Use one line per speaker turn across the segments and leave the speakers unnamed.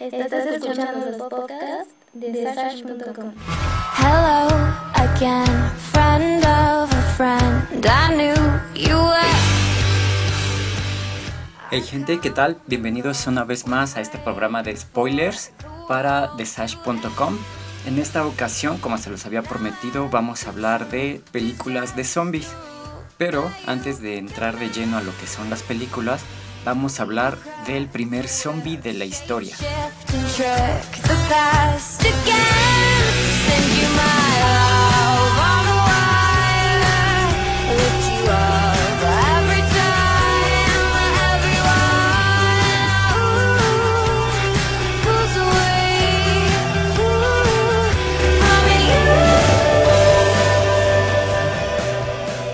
Estás escuchando los podcasts de Sash.com.
Hello again, friend of a friend. I knew you were.
Hey gente, ¿qué tal? Bienvenidos una vez más a este programa de spoilers para TheSash.com. En esta ocasión, como se los había prometido, vamos a hablar de películas de zombies. Pero antes de entrar de lleno a lo que son las películas, vamos a hablar del primer zombie de la historia.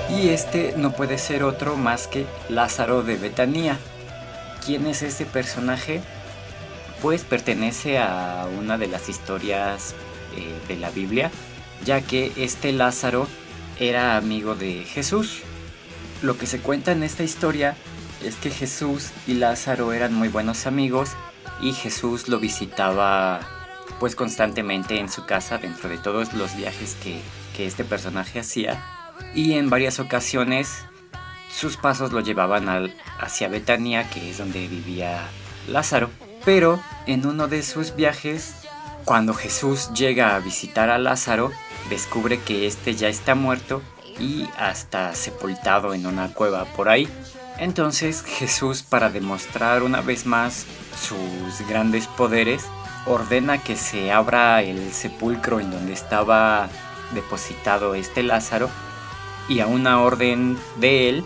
Y este no puede ser otro más que Lázaro de Betania. ¿Quién es ese personaje? Pues pertenece a una de las historias eh, de la Biblia, ya que este Lázaro era amigo de Jesús. Lo que se cuenta en esta historia es que Jesús y Lázaro eran muy buenos amigos y Jesús lo visitaba pues constantemente en su casa dentro de todos los viajes que, que este personaje hacía y en varias ocasiones sus pasos lo llevaban al- hacia Betania, que es donde vivía Lázaro. Pero en uno de sus viajes, cuando Jesús llega a visitar a Lázaro, descubre que este ya está muerto y hasta sepultado en una cueva por ahí. Entonces Jesús, para demostrar una vez más sus grandes poderes, ordena que se abra el sepulcro en donde estaba depositado este Lázaro y a una orden de él,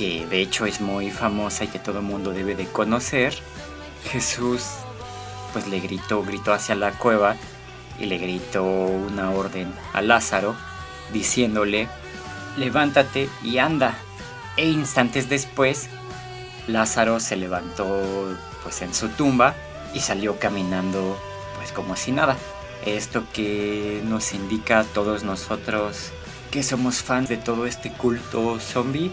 que de hecho es muy famosa y que todo el mundo debe de conocer, Jesús pues le gritó, gritó hacia la cueva y le gritó una orden a Lázaro diciéndole, levántate y anda. E instantes después, Lázaro se levantó pues en su tumba y salió caminando pues como si nada. Esto que nos indica a todos nosotros que somos fans de todo este culto zombie,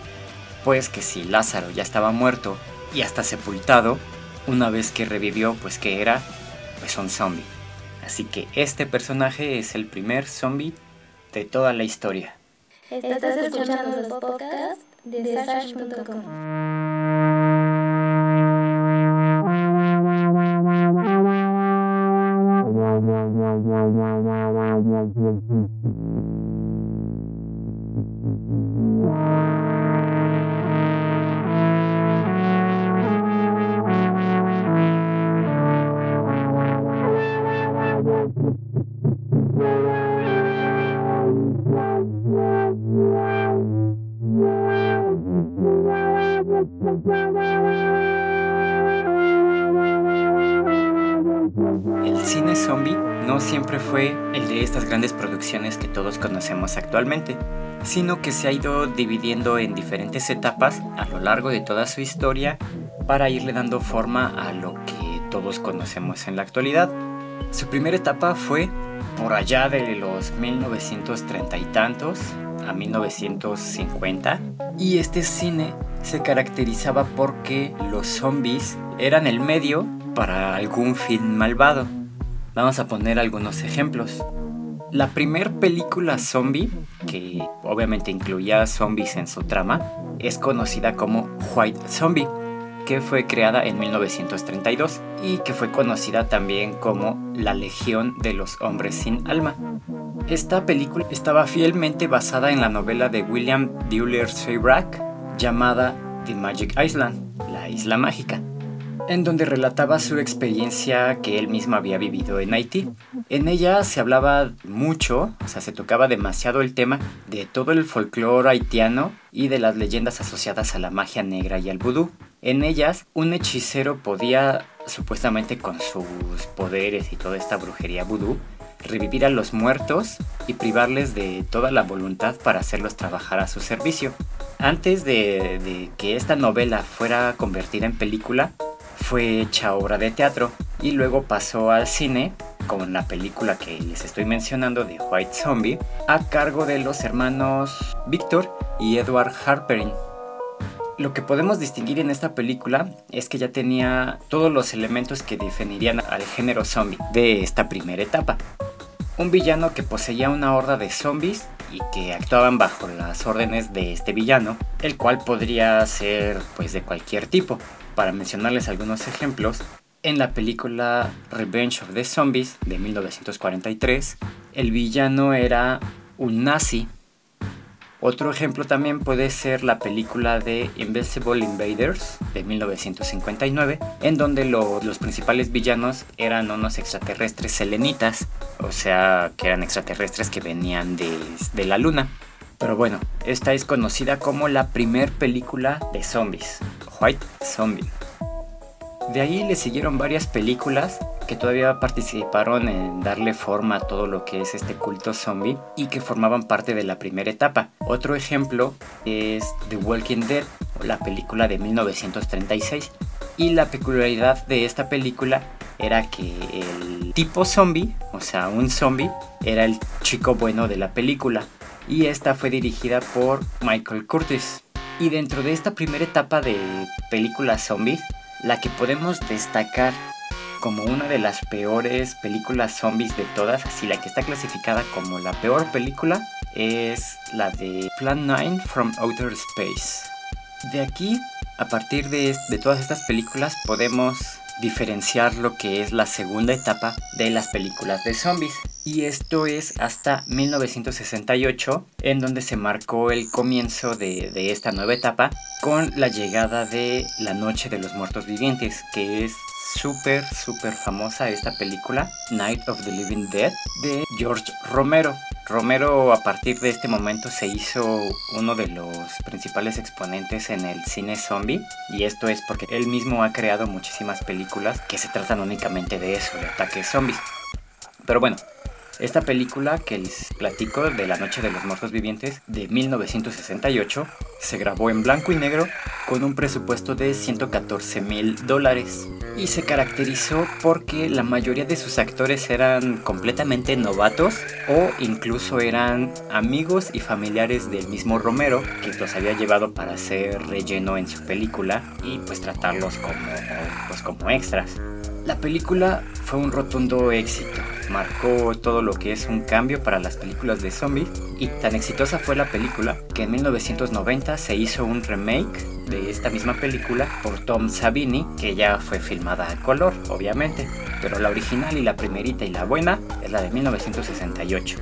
pues que si Lázaro ya estaba muerto y hasta sepultado, una vez que revivió, pues que era pues un zombie. Así que este personaje es el primer zombie de toda la historia.
Estás escuchando los podcasts de Sash.com.
conocemos actualmente, sino que se ha ido dividiendo en diferentes etapas a lo largo de toda su historia para irle dando forma a lo que todos conocemos en la actualidad. Su primera etapa fue por allá de los 1930 y tantos a 1950 y este cine se caracterizaba porque los zombies eran el medio para algún fin malvado. Vamos a poner algunos ejemplos. La primer película zombie, que obviamente incluía zombies en su trama, es conocida como White Zombie, que fue creada en 1932 y que fue conocida también como La Legión de los Hombres sin Alma. Esta película estaba fielmente basada en la novela de William Duller Seyrack llamada The Magic Island, la isla mágica, en donde relataba su experiencia que él mismo había vivido en Haití. En ella se hablaba mucho, o sea, se tocaba demasiado el tema de todo el folclore haitiano y de las leyendas asociadas a la magia negra y al vudú. En ellas, un hechicero podía, supuestamente con sus poderes y toda esta brujería vudú, revivir a los muertos y privarles de toda la voluntad para hacerlos trabajar a su servicio. Antes de, de que esta novela fuera convertida en película, fue hecha obra de teatro y luego pasó al cine con la película que les estoy mencionando de White Zombie a cargo de los hermanos Victor y Edward Harperin. Lo que podemos distinguir en esta película es que ya tenía todos los elementos que definirían al género zombie de esta primera etapa. Un villano que poseía una horda de zombies y que actuaban bajo las órdenes de este villano, el cual podría ser pues de cualquier tipo. Para mencionarles algunos ejemplos, en la película Revenge of the Zombies de 1943, el villano era un nazi. Otro ejemplo también puede ser la película de Invisible Invaders de 1959, en donde los principales villanos eran unos extraterrestres selenitas, o sea, que eran extraterrestres que venían de, de la luna. Pero bueno, esta es conocida como la primer película de zombies, White Zombie. De ahí le siguieron varias películas que todavía participaron en darle forma a todo lo que es este culto zombie y que formaban parte de la primera etapa. Otro ejemplo es The Walking Dead, la película de 1936. Y la peculiaridad de esta película era que el tipo zombie, o sea, un zombie, era el chico bueno de la película. Y esta fue dirigida por Michael Curtis. Y dentro de esta primera etapa de películas zombies, la que podemos destacar como una de las peores películas zombies de todas, así la que está clasificada como la peor película, es la de Plan 9 from Outer Space. De aquí, a partir de, de todas estas películas, podemos diferenciar lo que es la segunda etapa de las películas de zombies. Y esto es hasta 1968, en donde se marcó el comienzo de, esta nueva etapa con la llegada de La Noche de los Muertos Vivientes, que es súper, súper famosa esta película, Night of the Living Dead, de George Romero. Romero a partir de este momento se hizo uno de los principales exponentes en el cine zombie y esto es porque él mismo ha creado muchísimas películas que se tratan únicamente de eso, de ataques zombies. Pero bueno, esta película que les platico de La Noche de los Muertos Vivientes de 1968 se grabó en blanco y negro con un presupuesto de 114 mil dólares y se caracterizó porque la mayoría de sus actores eran completamente novatos o incluso eran amigos y familiares del mismo Romero que los había llevado para hacer relleno en su película y pues tratarlos como, pues, como extras. La película fue un rotundo éxito, marcó todo lo que es un cambio para las películas de zombies. Y tan exitosa fue la película que en 1990 se hizo un remake de esta misma película por Tom Savini que ya fue filmada a color, obviamente, pero la original y la primerita y la buena es la de 1968.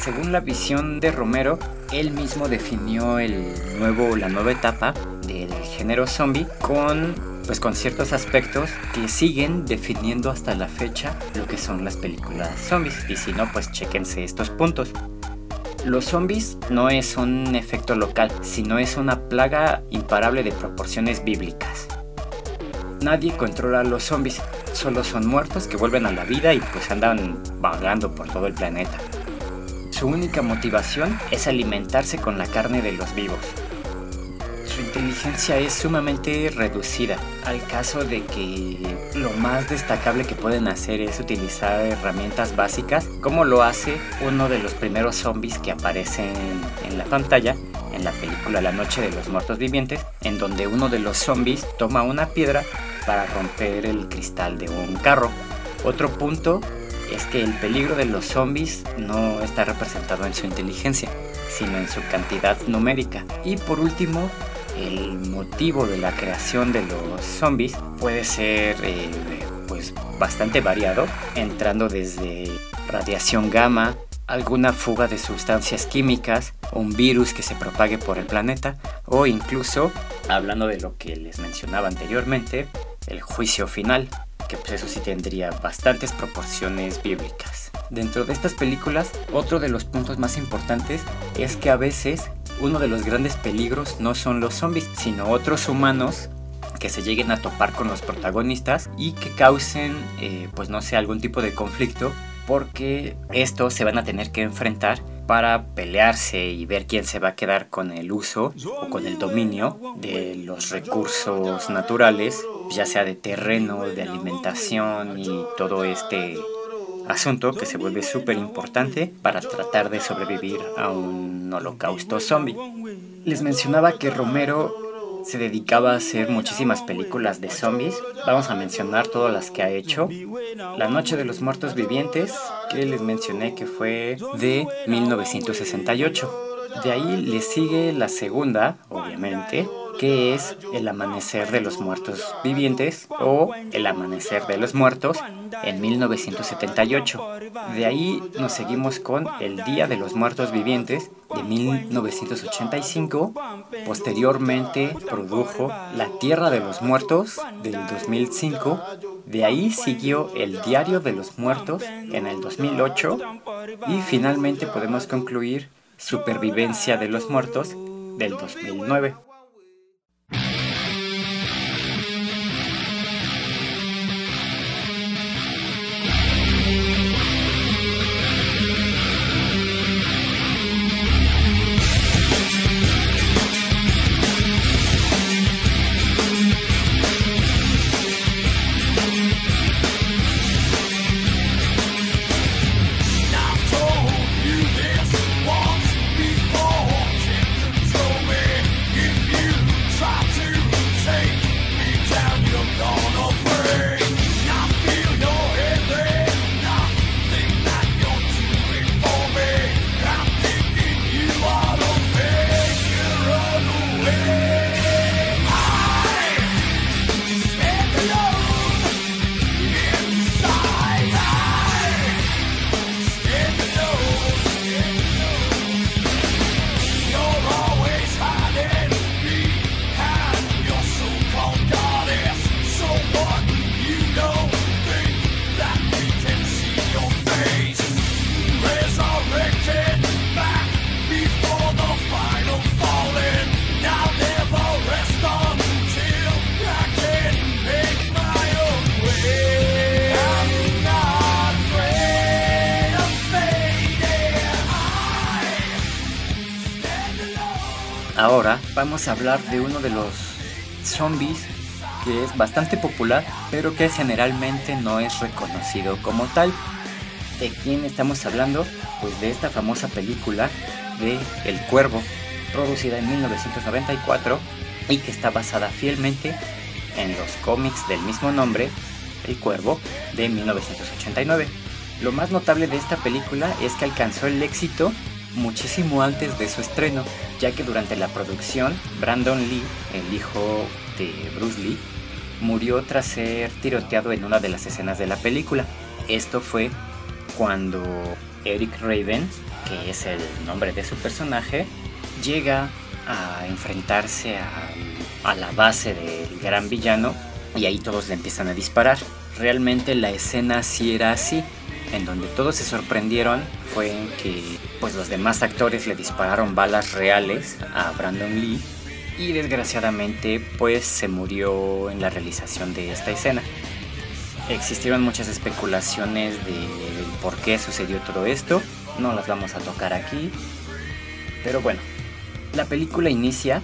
Según la visión de Romero, él mismo definió el nuevo, la nueva etapa del género zombie con pues con ciertos aspectos que siguen definiendo hasta la fecha lo que son las películas zombies. Y si no, pues chequense estos puntos. Los zombies no es un efecto local, sino es una plaga imparable de proporciones bíblicas. Nadie controla a los zombies, solo son muertos que vuelven a la vida y pues andan vagando por todo el planeta. Su única motivación es alimentarse con la carne de los vivos su inteligencia es sumamente reducida, al caso de que lo más destacable que pueden hacer es utilizar herramientas básicas, como lo hace uno de los primeros zombies que aparecen en la pantalla en la película La Noche de los Muertos Vivientes, en donde uno de los zombies toma una piedra para romper el cristal de un carro. Otro punto es que el peligro de los zombies no está representado en su inteligencia, sino en su cantidad numérica. Y por último, el motivo de la creación de los zombies puede ser eh, pues bastante variado, entrando desde radiación gamma, alguna fuga de sustancias químicas, un virus que se propague por el planeta o incluso, hablando de lo que les mencionaba anteriormente, el juicio final, que pues eso sí tendría bastantes proporciones bíblicas. Dentro de estas películas, otro de los puntos más importantes es que a veces uno de los grandes peligros no son los zombies, sino otros humanos que se lleguen a topar con los protagonistas y que causen, eh, pues no sé, algún tipo de conflicto, porque estos se van a tener que enfrentar para pelearse y ver quién se va a quedar con el uso o con el dominio de los recursos naturales, ya sea de terreno, de alimentación y todo este asunto que se vuelve súper importante para tratar de sobrevivir a un holocausto zombie. Les mencionaba que Romero se dedicaba a hacer muchísimas películas de zombies. Vamos a mencionar todas las que ha hecho. La Noche de los Muertos Vivientes, que les mencioné que fue de 1968. De ahí le sigue la segunda, obviamente, que es El Amanecer de los Muertos Vivientes o El Amanecer de los Muertos en 1978. De ahí nos seguimos con El Día de los Muertos Vivientes de 1985. Posteriormente produjo La Tierra de los Muertos del 2005. De ahí siguió El Diario de los Muertos en el 2008. Y finalmente podemos concluir Supervivencia de los Muertos del 2009. Hablar de uno de los zombies que es bastante popular, pero que generalmente no es reconocido como tal. ¿De quién estamos hablando? Pues de esta famosa película de El Cuervo, producida en 1994 y que está basada fielmente en los cómics del mismo nombre, El Cuervo, de 1989. Lo más notable de esta película es que alcanzó el éxito muchísimo antes de su estreno, ya que durante la producción Brandon Lee, el hijo de Bruce Lee, murió tras ser tiroteado en una de las escenas de la película. Esto fue cuando Eric Raven, que es el nombre de su personaje, llega a enfrentarse a, la base del gran villano y ahí todos le empiezan a disparar. Realmente la escena sí era así, en donde todos se sorprendieron fue en que pues los demás actores le dispararon balas reales a Brandon Lee y desgraciadamente pues se murió en la realización de esta escena. Existieron muchas especulaciones de por qué sucedió todo esto, no las vamos a tocar aquí, pero bueno, la película inicia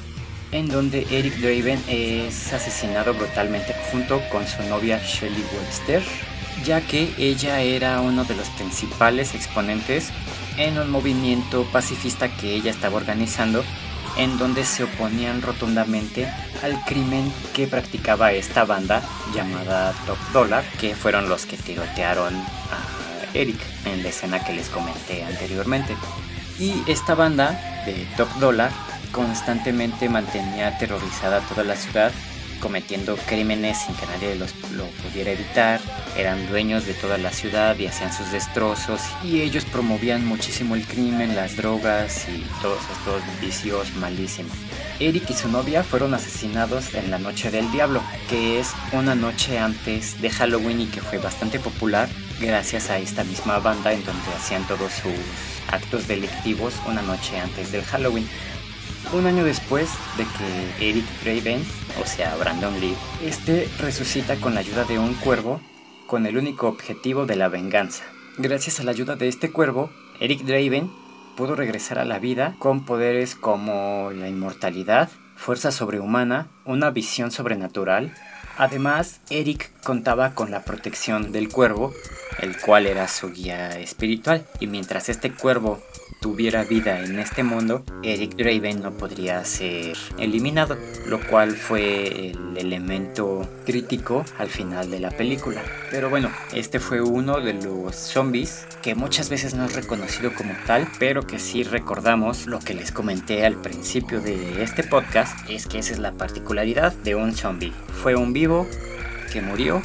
en donde Eric Draven es asesinado brutalmente junto con su novia Shelley Webster, ya que ella era uno de los principales exponentes en un movimiento pacifista que ella estaba organizando en donde se oponían rotundamente al crimen que practicaba esta banda llamada Top Dollar, que fueron los que tirotearon a Eric en la escena que les comenté anteriormente. Y esta banda de Top Dollar constantemente mantenía aterrorizada toda la ciudad cometiendo crímenes sin que nadie los, lo pudiera evitar, eran dueños de toda la ciudad y hacían sus destrozos y ellos promovían muchísimo el crimen, las drogas y todos estos vicios malísimos. Eric y su novia fueron asesinados en la Noche del Diablo, que es una noche antes de Halloween y que fue bastante popular gracias a esta misma banda en donde hacían todos sus actos delictivos una noche antes del Halloween. Un año después de que Eric Draven, o sea Brandon Lee, este resucita con la ayuda de un cuervo con el único objetivo de la venganza. Gracias a la ayuda de este cuervo, Eric Draven pudo regresar a la vida con poderes como la inmortalidad, fuerza sobrehumana, una visión sobrenatural. Además, Eric contaba con la protección del cuervo, el cual era su guía espiritual. Y mientras este cuervo tuviera vida en este mundo, Eric Draven no podría ser eliminado, lo cual fue el elemento crítico al final de la película. Pero bueno, este fue uno de los zombies que muchas veces no es reconocido como tal, pero que sí recordamos lo que les comenté al principio de este podcast, es que esa es la particularidad de un zombie. Fue un vivo que murió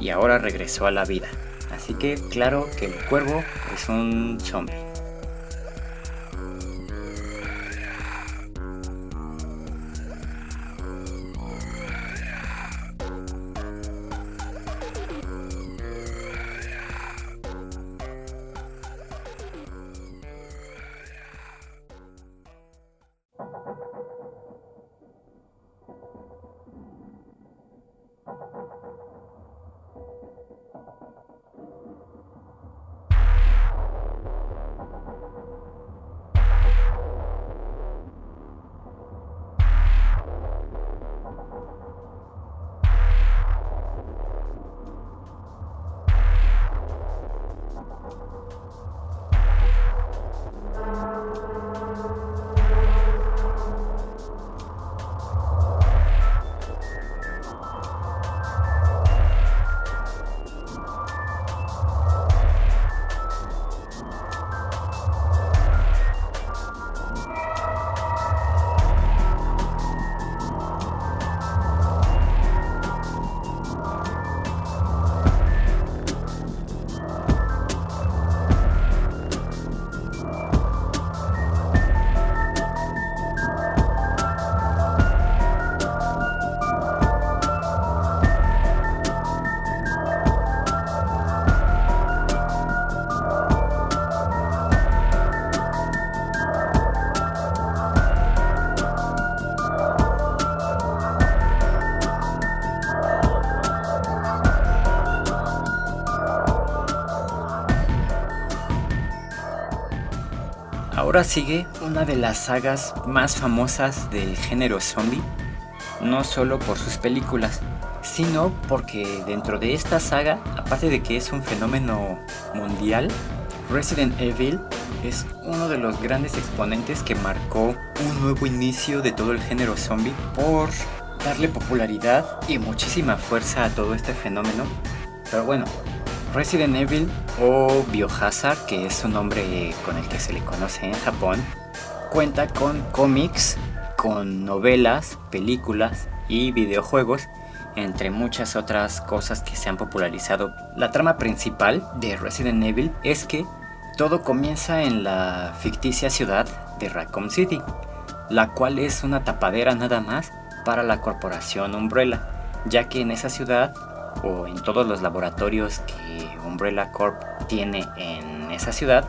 y ahora regresó a la vida. Así que claro que el cuervo es un zombie. Sigue una de las sagas más famosas del género zombie, no solo por sus películas, sino porque dentro de esta saga, aparte de que es un fenómeno mundial, Resident Evil es uno de los grandes exponentes que marcó un nuevo inicio de todo el género zombie por darle popularidad y muchísima fuerza a todo este fenómeno. Pero bueno, Resident Evil o Biohazard, que es un nombre con el que se le conoce en Japón, cuenta con cómics, con novelas, películas y videojuegos, entre muchas otras cosas que se han popularizado. La trama principal de Resident Evil es que todo comienza en la ficticia ciudad de Raccoon City, la cual es una tapadera nada más para la corporación Umbrella, ya que en esa ciudad o en todos los laboratorios que Umbrella Corp tiene en esa ciudad,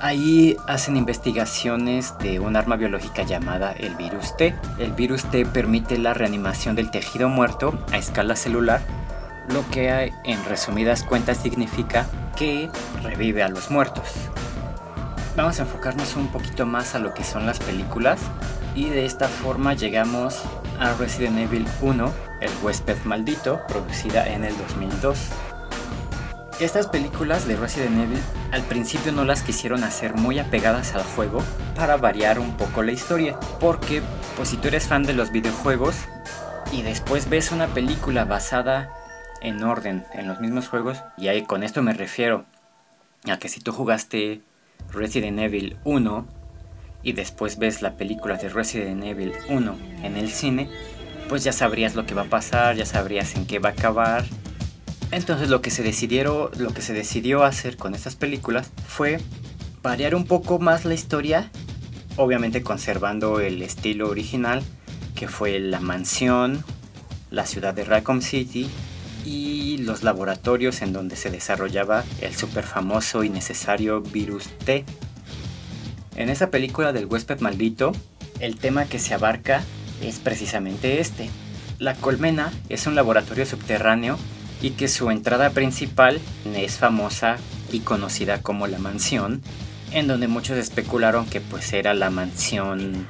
ahí hacen investigaciones de un arma biológica llamada el virus T. El virus T permite la reanimación del tejido muerto a escala celular, lo que en resumidas cuentas significa que revive a los muertos. Vamos a enfocarnos un poquito más a lo que son las películas y de esta forma llegamos a Resident Evil 1, El huésped maldito, producida en el 2002. Estas películas de Resident Evil al principio no las quisieron hacer muy apegadas al juego para variar un poco la historia, porque pues si tú eres fan de los videojuegos y después ves una película basada en orden en los mismos juegos, y ahí con esto me refiero a que si tú jugaste Resident Evil 1 y después ves la película de Resident Evil 1 en el cine, pues ya sabrías lo que va a pasar, ya sabrías en qué va a acabar. Entonces lo que se decidieron, lo que se decidió hacer con estas películas fue variar un poco más la historia, obviamente conservando el estilo original, que fue la mansión, la ciudad de Raccoon City y los laboratorios en donde se desarrollaba el super famoso y necesario virus T. En esa película del huésped maldito, el tema que se abarca es precisamente este. La colmena es un laboratorio subterráneo y que su entrada principal es famosa y conocida como la mansión, en donde muchos especularon que pues era la mansión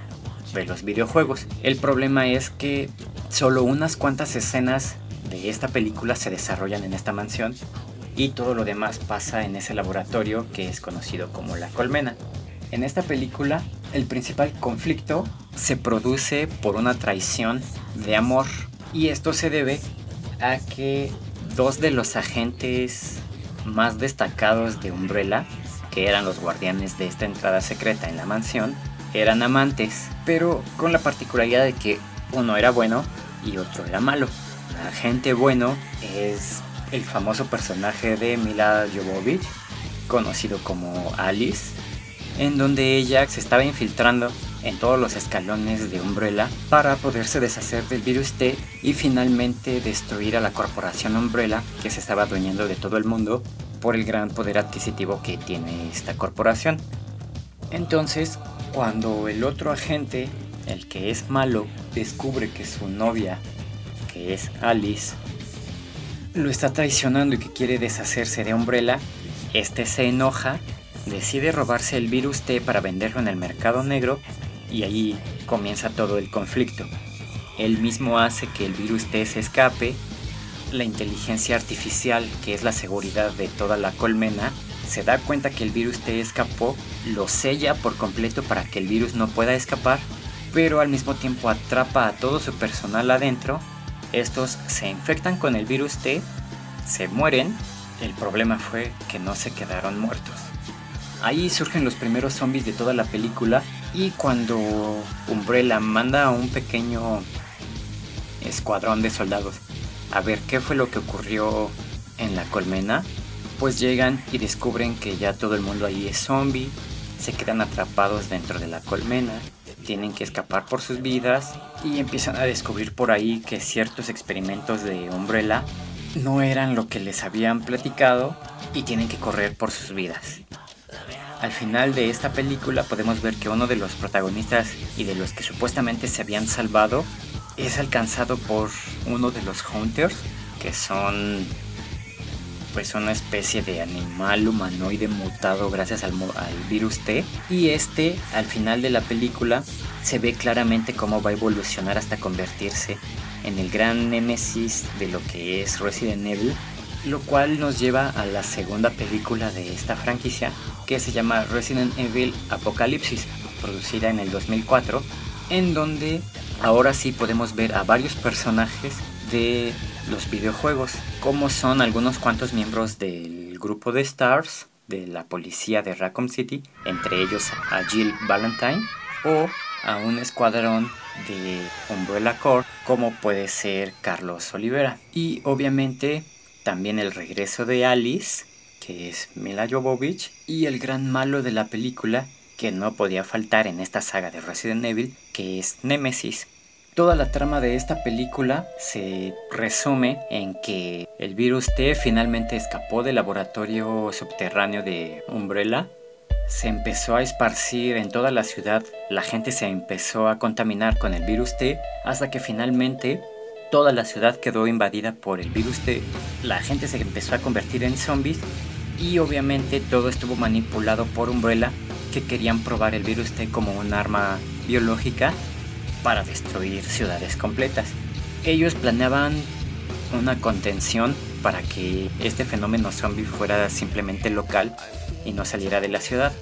de los videojuegos. El problema es que solo unas cuantas escenas de esta película se desarrollan en esta mansión y todo lo demás pasa en ese laboratorio que es conocido como la colmena. En esta película el principal conflicto se produce por una traición de amor y esto se debe a que dos de los agentes más destacados de Umbrella, que eran los guardianes de esta entrada secreta en la mansión, eran amantes, pero con la particularidad de que uno era bueno y otro era malo. Agente bueno es el famoso personaje de Mila Jovovich, conocido como Alice, en donde ella se estaba infiltrando en todos los escalones de Umbrella para poderse deshacer del virus T y finalmente destruir a la corporación Umbrella que se estaba adueñando de todo el mundo por el gran poder adquisitivo que tiene esta corporación. Entonces, cuando el otro agente, el que es malo, descubre que su novia, que es Alice, lo está traicionando y que quiere deshacerse de Umbrella, este se enoja, decide robarse el virus T para venderlo en el mercado negro y ahí comienza todo el conflicto. Él mismo hace que el virus T se escape, la inteligencia artificial, que es la seguridad de toda la colmena, se da cuenta que el virus T escapó, lo sella por completo para que el virus no pueda escapar, pero al mismo tiempo atrapa a todo su personal adentro. Estos se infectan con el virus T, se mueren, el problema fue que no se quedaron muertos. Ahí surgen los primeros zombies de toda la película y cuando Umbrella manda a un pequeño escuadrón de soldados a ver qué fue lo que ocurrió en la colmena, pues llegan y descubren que ya todo el mundo ahí es zombie, se quedan atrapados dentro de la colmena, tienen que escapar por sus vidas y empiezan a descubrir por ahí que ciertos experimentos de Umbrella no eran lo que les habían platicado y tienen que correr por sus vidas. Al final de esta película podemos ver que uno de los protagonistas y de los que supuestamente se habían salvado es alcanzado por uno de los Hunters, que son pues una especie de animal humanoide mutado gracias al, al, virus T. Y este, al final de la película, se ve claramente cómo va a evolucionar hasta convertirse en el gran némesis de lo que es Resident Evil lo cual nos lleva a la segunda película de esta franquicia que se llama Resident Evil Apocalipsis, producida en el 2004, en donde ahora sí podemos ver a varios personajes de los videojuegos, como son algunos cuantos miembros del grupo de Stars, de la policía de Raccoon City, entre ellos a Jill Valentine o a un escuadrón de Umbrella Corps como puede ser Carlos Olivera. Y obviamente también el regreso de Alice, que es Mila Jovovich, y el gran malo de la película, que no podía faltar en esta saga de Resident Evil, que es Nemesis. Toda la trama de esta película se resume en que el virus T finalmente escapó del laboratorio subterráneo de Umbrella, se empezó a esparcir en toda la ciudad, la gente se empezó a contaminar con el virus T hasta que finalmente toda la ciudad quedó invadida por el virus T, la gente se empezó a convertir en zombies y obviamente todo estuvo manipulado por Umbrella que querían probar el virus T como un arma biológica para destruir ciudades completas. Ellos planeaban una contención para que este fenómeno zombie fuera simplemente local y no saliera de la ciudad.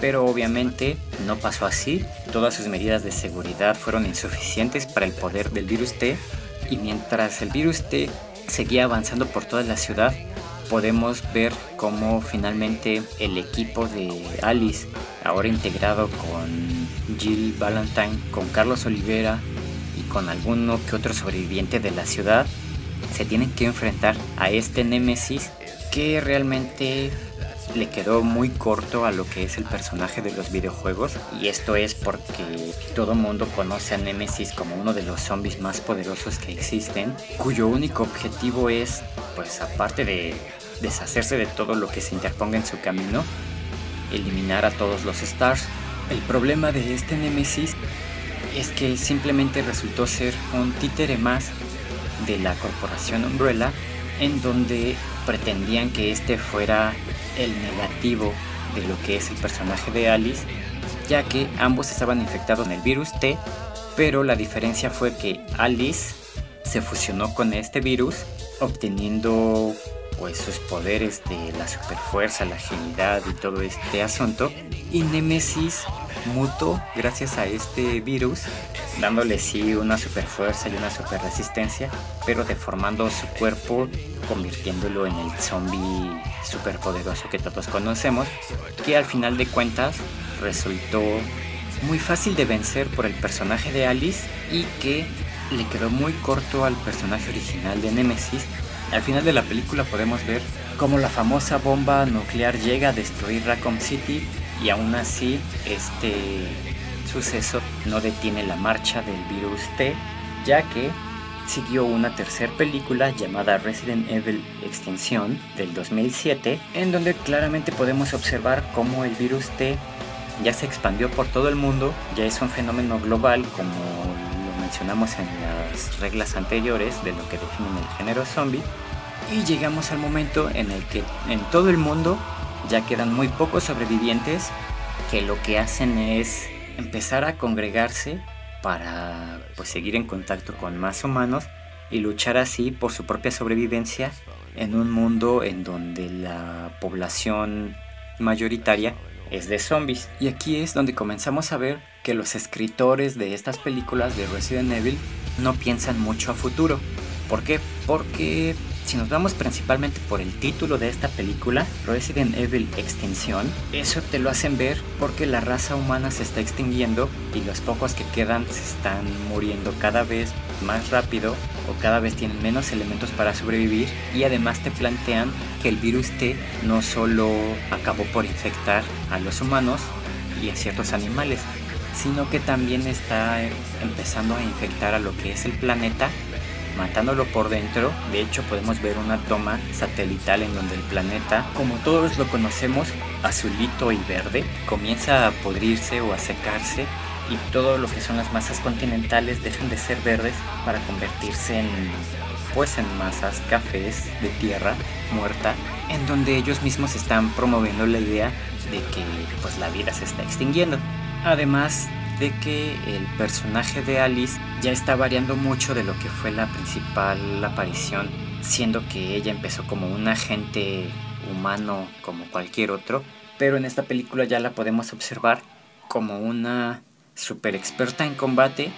Pero obviamente no pasó así, todas sus medidas de seguridad fueron insuficientes para el poder del virus T y mientras el virus T seguía avanzando por toda la ciudad, podemos ver cómo finalmente el equipo de Alice, ahora integrado con Jill Valentine, con Carlos Olivera y con alguno que otro sobreviviente de la ciudad, se tienen que enfrentar a este némesis que realmente le quedó muy corto a lo que es el personaje de los videojuegos y esto es porque todo mundo conoce a Nemesis como uno de los zombies más poderosos que existen, cuyo único objetivo es, pues aparte de deshacerse de todo lo que se interponga en su camino, eliminar a todos los Stars. El problema de este Nemesis es que simplemente resultó ser un títere más de la corporación Umbrella en donde pretendían que este fuera el negativo de lo que es el personaje de Alice, ya que ambos estaban infectados en el virus T, pero la diferencia fue que Alice se fusionó con este virus obteniendo pues sus poderes de la superfuerza, la agilidad y todo este asunto. Y Nemesis mutó gracias a este virus, dándole sí una superfuerza y una super resistencia, pero deformando su cuerpo, convirtiéndolo en el zombie superpoderoso que todos conocemos, que al final de cuentas resultó muy fácil de vencer por el personaje de Alice y que le quedó muy corto al personaje original de Nemesis. Al final de la película podemos ver cómo la famosa bomba nuclear llega a destruir Raccoon City y aún así este suceso no detiene la marcha del virus T, ya que siguió una tercera película llamada Resident Evil Extinción del 2007, en donde claramente podemos observar cómo el virus T ya se expandió por todo el mundo, ya es un fenómeno global como mencionamos en las reglas anteriores de lo que definen el género zombie, y llegamos al momento en el que en todo el mundo ya quedan muy pocos sobrevivientes que lo que hacen es empezar a congregarse para pues, seguir en contacto con más humanos y luchar así por su propia sobrevivencia en un mundo en donde la población mayoritaria es de zombies. Y aquí es donde comenzamos a ver que los escritores de estas películas de Resident Evil no piensan mucho a futuro. ¿Por qué? Porque si nos vamos principalmente por el título de esta película, Resident Evil Extinción, eso te lo hacen ver porque la raza humana se está extinguiendo y los pocos que quedan se están muriendo cada vez más rápido o cada vez tienen menos elementos para sobrevivir y además te plantean que el virus T no solo acabó por infectar a los humanos y a ciertos animales, sino que también está empezando a infectar a lo que es el planeta matándolo por dentro. De hecho, podemos ver una toma satelital en donde el planeta, como todos lo conocemos, azulito y verde, comienza a podrirse o a secarse y todo lo que son las masas continentales dejan de ser verdes para convertirse en pues en masas cafés de tierra muerta en donde ellos mismos están promoviendo la idea de que pues la vida se está extinguiendo. Además de que el personaje de Alice ya está variando mucho de lo que fue la principal aparición, siendo que ella empezó como un agente humano como cualquier otro, pero en esta película ya la podemos observar como una super experta en combate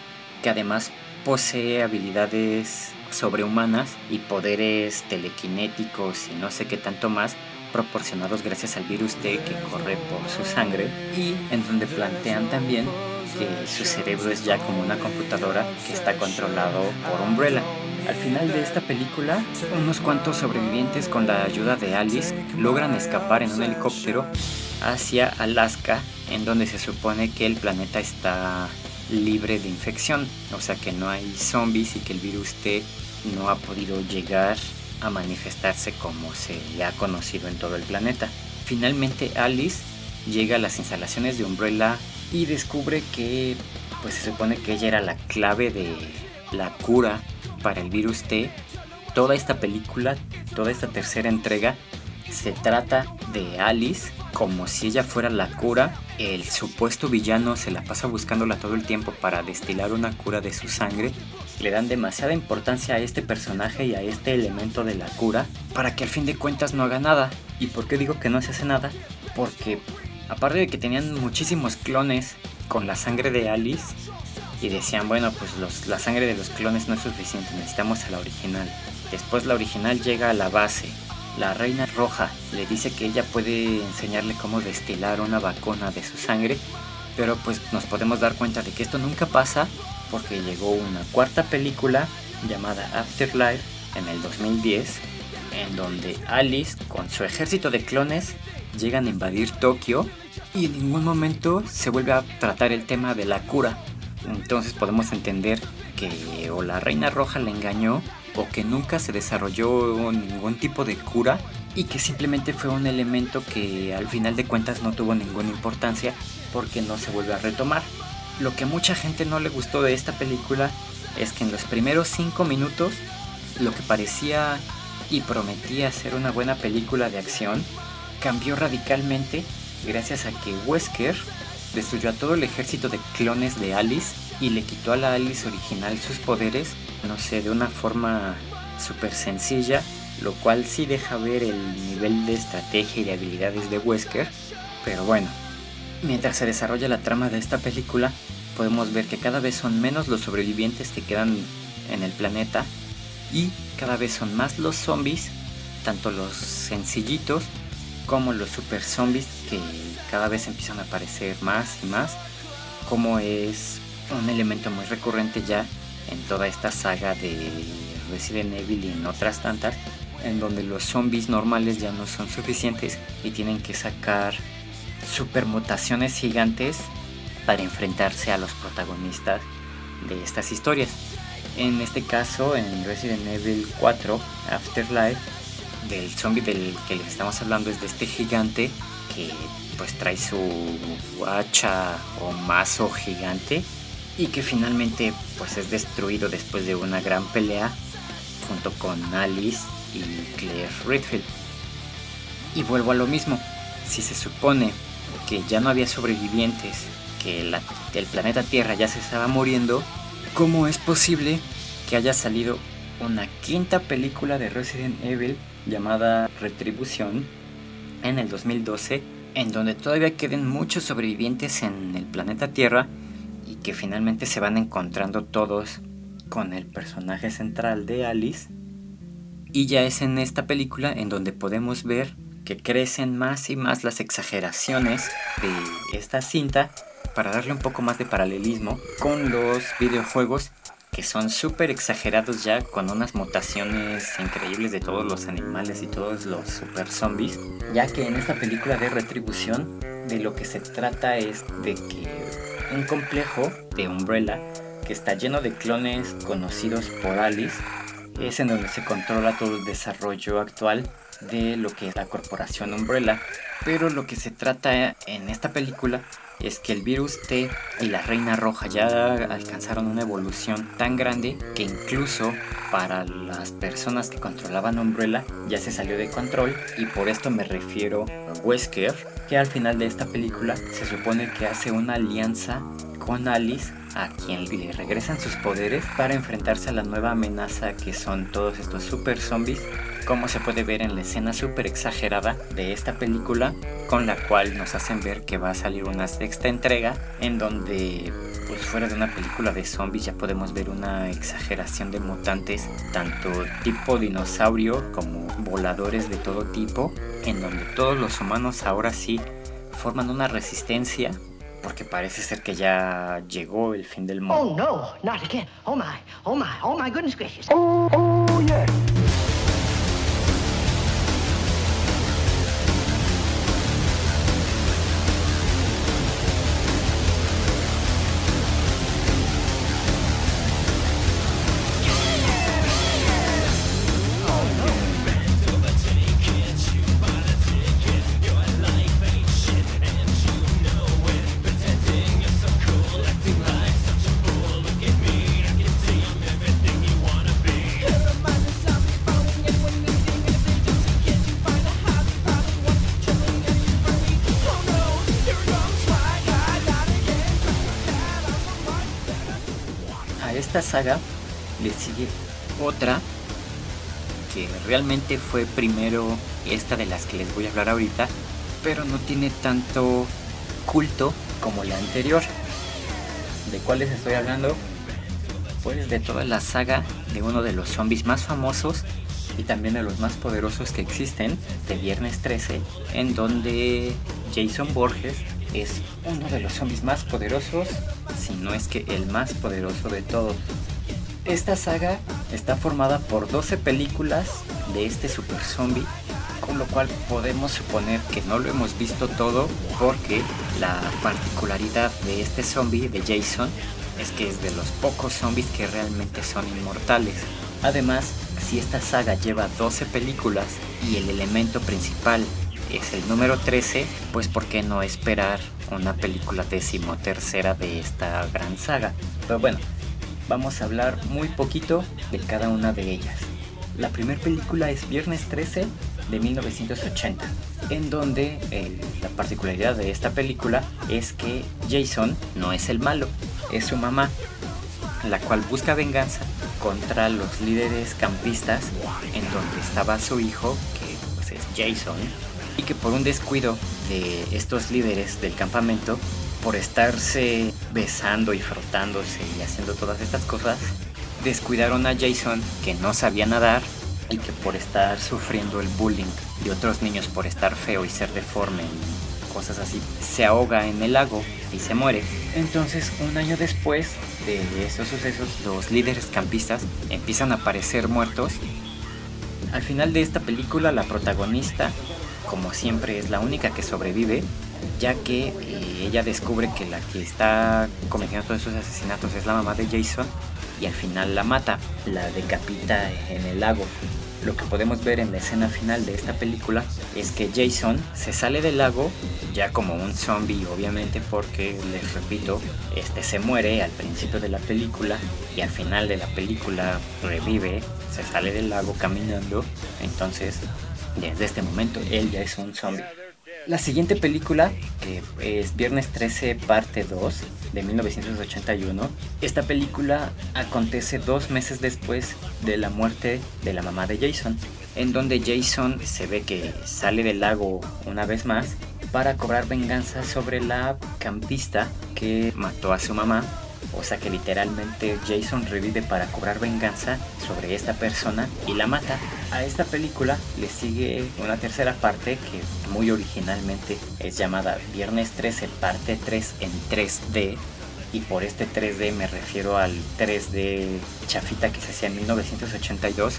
que además posee habilidades sobrehumanas y poderes telequinéticos y no sé qué tanto más proporcionados gracias al virus T que corre por su sangre y en donde plantean también que su cerebro es ya como una computadora que está controlado por Umbrella. Al final de esta película, unos cuantos sobrevivientes con la ayuda de Alice logran escapar en un helicóptero hacia Alaska, en donde se supone que el planeta está libre de infección, o sea que no hay zombies y que el virus T no ha podido llegar a manifestarse como se le ha conocido en todo el planeta. Finalmente Alice llega a las instalaciones de Umbrella y descubre que pues se supone que ella era la clave de la cura para el virus T. Toda esta película, toda esta tercera entrega se trata de Alice como si ella fuera la cura. El supuesto villano se la pasa buscándola todo el tiempo para destilar una cura de su sangre. Le dan demasiada importancia a este personaje y a este elemento de la cura para que al fin de cuentas no haga nada. ¿Y por qué digo que no se hace nada? Porque aparte de que tenían muchísimos clones con la sangre de Alice y decían, bueno, pues la sangre de los clones no es suficiente, necesitamos a la original. Después la original llega a la base. La reina roja le dice que ella puede enseñarle cómo destilar una vacuna de su sangre, pero pues nos podemos dar cuenta de que esto nunca pasa porque llegó una cuarta película llamada Afterlife en el 2010, en donde Alice con su ejército de clones llegan a invadir Tokio y en ningún momento se vuelve a tratar el tema de la cura. Entonces podemos entender que o la Reina Roja le engañó o que nunca se desarrolló ningún tipo de cura y que simplemente fue un elemento que al final de cuentas no tuvo ninguna importancia porque no se vuelve a retomar. Lo que a mucha gente no le gustó de esta película es que en los primeros 5 minutos lo que parecía y prometía ser una buena película de acción cambió radicalmente gracias a que Wesker destruyó a todo el ejército de clones de Alice y le quitó a la Alice original sus poderes, no sé, de una forma súper sencilla, lo cual sí deja ver el nivel de estrategia y de habilidades de Wesker, pero bueno, mientras se desarrolla la trama de esta película, podemos ver que cada vez son menos los sobrevivientes que quedan en el planeta y cada vez son más los zombies, tanto los sencillitos como los super zombies que cada vez empiezan a aparecer más y más, como es un elemento muy recurrente ya en toda esta saga de Resident Evil y en otras tantas, en donde los zombies normales ya no son suficientes y tienen que sacar supermutaciones gigantes para enfrentarse a los protagonistas de estas historias. En este caso, en Resident Evil 4 Afterlife, del zombie del que les estamos hablando es de este gigante que pues trae su hacha o mazo gigante y que finalmente pues es destruido después de una gran pelea junto con Alice y Claire Redfield. Y vuelvo a lo mismo, si se supone que ya no había sobrevivientes, que el planeta Tierra ya se estaba muriendo, ¿cómo es posible que haya salido una quinta película de Resident Evil llamada Retribución en el 2012, en donde todavía queden muchos sobrevivientes en el planeta Tierra que finalmente se van encontrando todos con el personaje central de Alice. Y ya es en esta película en donde podemos ver que crecen más y más las exageraciones de esta cinta para darle un poco más de paralelismo con los videojuegos que son súper exagerados ya con unas mutaciones increíbles de todos los animales y todos los super zombies, ya que en esta película de retribución de lo que se trata es de que un complejo de Umbrella que está lleno de clones conocidos por Alice. Es en donde se controla todo el desarrollo actual de lo que es la corporación Umbrella, pero lo que se trata en esta película es que el virus T y la Reina Roja ya alcanzaron una evolución tan grande que incluso para las personas que controlaban Umbrella ya se salió de control y por esto me refiero a Wesker que al final de esta película se supone que hace una alianza con Alice a quien le regresan sus poderes para enfrentarse a la nueva amenaza que son todos estos super zombies como se puede ver en la escena súper exagerada de esta película, con la cual nos hacen ver que va a salir una sexta entrega, en donde, pues fuera de una película de zombies, ya podemos ver una exageración de mutantes, tanto tipo dinosaurio como voladores de todo tipo, en donde todos los humanos ahora sí forman una resistencia porque parece ser que ya llegó el fin del mundo.
Oh no, not again. Oh my, oh my, oh my goodness gracious. Oh, oh yeah.
Esta saga le sigue otra que realmente fue primero esta de las que les voy a hablar ahorita, pero no tiene tanto culto como la anterior. ¿De cuál les estoy hablando? Pues de toda la saga de uno de los zombies más famosos y también de los más poderosos que existen, de Viernes 13, en donde Jason Borges es uno de los zombies más poderosos, si no es que el más poderoso de todos. Esta saga está formada por 12 películas de este super zombie, con lo cual podemos suponer que no lo hemos visto todo porque la particularidad de este zombie, de Jason, es que es de los pocos zombies que realmente son inmortales. Además, si esta saga lleva 12 películas y el elemento principal es el número 13, pues ¿por qué no esperar una película decimotercera de esta gran saga? Pero bueno, vamos a hablar muy poquito de cada una de ellas. La primera película es Viernes 13 de 1980, en donde la particularidad de esta película es que Jason no es el malo, es su mamá, la cual busca venganza contra los líderes campistas en donde estaba su hijo, que pues es Jason, y que por un descuido de estos líderes del campamento, por estarse besando y frotándose y haciendo todas estas cosas, descuidaron a Jason que no sabía nadar y que por estar sufriendo el bullying de otros niños por estar feo y ser deforme y cosas así, se ahoga en el lago y se muere. Entonces, un año después de estos sucesos, los líderes campistas empiezan a aparecer muertos. Al final de esta película, la protagonista, como siempre, es la única que sobrevive, ya que eh, ella descubre que la que está cometiendo todos esos asesinatos es la mamá de Jason y al final la mata, la decapita en el lago. Lo que podemos ver en la escena final de esta película es que Jason se sale del lago ya como un zombie obviamente porque les repito, este se muere al principio de la película y al final de la película revive, se sale del lago caminando, entonces desde este momento él ya es un zombie. La siguiente película, que es Viernes 13, parte 2, de 1981, esta película acontece dos meses después de la muerte de la mamá de Jason, en donde Jason se ve que sale del lago una vez más para cobrar venganza sobre la campista que mató a su mamá o sea que literalmente Jason revive para cobrar venganza sobre esta persona y la mata. A esta película le sigue una tercera parte que muy originalmente es llamada Viernes 13 parte 3 en 3D. Y por este 3D me refiero al 3D chafita que se hacía en 1982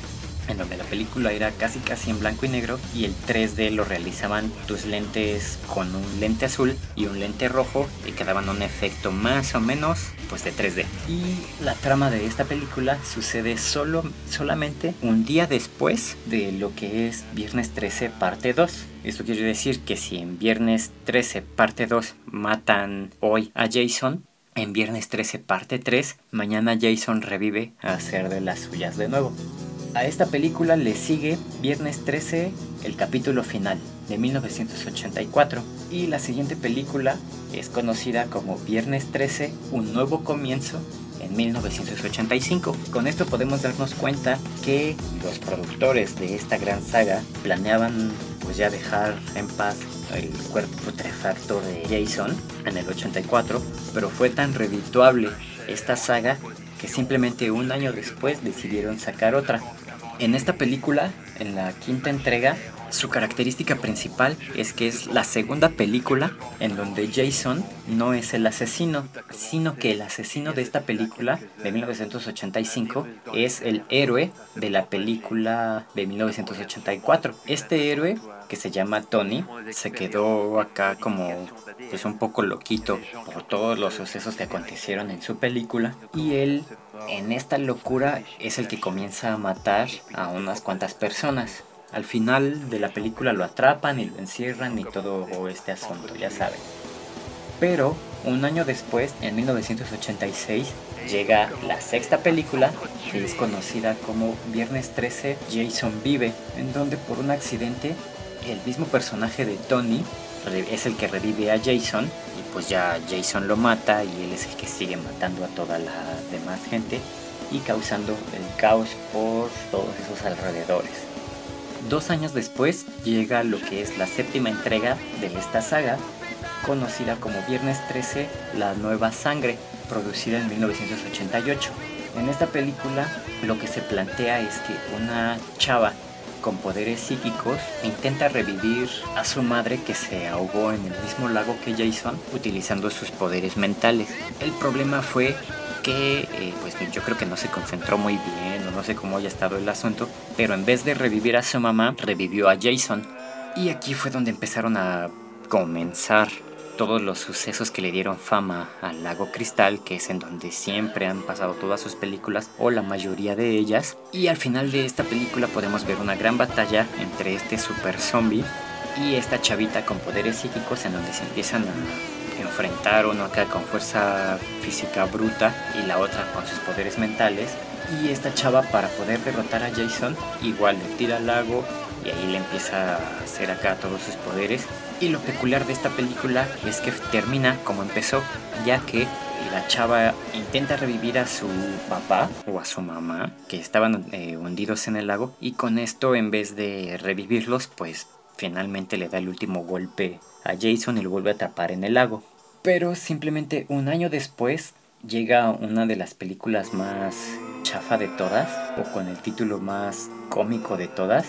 en donde la película era casi casi en blanco y negro y el 3D lo realizaban tus lentes con un lente azul y un lente rojo y quedaban un efecto más o menos pues de 3D. Y la trama de esta película sucede solo solamente un día después de lo que es Viernes 13 parte 2. Esto quiere decir que si en Viernes 13 parte 2 matan hoy a Jason, en Viernes 13 parte 3, mañana Jason revive a hacer de las suyas de nuevo. A esta película le sigue Viernes 13, el capítulo final de 1984. Y la siguiente película es conocida como Viernes 13, un nuevo comienzo en 1985. Con esto podemos darnos cuenta que los productores de esta gran saga planeaban pues ya dejar en paz el cuerpo putrefacto de Jason en el 84, pero fue tan redituable esta saga que simplemente un año después decidieron sacar otra. En esta película, en la quinta entrega, su característica principal es que es la segunda película en donde Jason no es el asesino, sino que el asesino de esta película de 1985 es el héroe de la película de 1984. Este héroe, que se llama Tony, se quedó acá como pues un poco loquito por todos los sucesos que acontecieron en su película y él en esta locura es el que comienza a matar a unas cuantas personas. Al final de la película lo atrapan y lo encierran y todo este asunto, ya saben. Pero un año después, en 1986, llega la sexta película, que es conocida como Viernes 13, Jason vive, en donde por un accidente el mismo personaje de Tony es el que revive a Jason y pues ya Jason lo mata y él es el que sigue matando a toda la demás gente y causando el caos por todos esos alrededores. Dos años después llega lo que es la séptima entrega de esta saga, conocida como Viernes 13, La Nueva Sangre, producida en 1988. En esta película lo que se plantea es que una chava con poderes psíquicos intenta revivir a su madre que se ahogó en el mismo lago que Jason utilizando sus poderes mentales. El problema fue que eh, pues yo creo que no se concentró muy bien o no sé cómo haya estado el asunto, pero en vez de revivir a su mamá, revivió a Jason. Y aquí fue donde empezaron a comenzar todos los sucesos que le dieron fama al lago Cristal, que es en donde siempre han pasado todas sus películas o la mayoría de ellas. Y al final de esta película podemos ver una gran batalla entre este super zombie y esta chavita con poderes psíquicos en donde se empiezan a enfrentar uno acá con fuerza física bruta y la otra con sus poderes mentales. Y esta chava para poder derrotar a Jason igual le tira al lago, y ahí le empieza a hacer acá todos sus poderes. Y lo peculiar de esta película es que termina como empezó, ya que la chava intenta revivir a su papá o a su mamá, que estaban eh, hundidos en el lago, y con esto en vez de revivirlos, pues finalmente le da el último golpe a Jason y lo vuelve a atrapar en el lago. Pero simplemente un año después llega una de las películas más chafa de todas, o con el título más cómico de todas,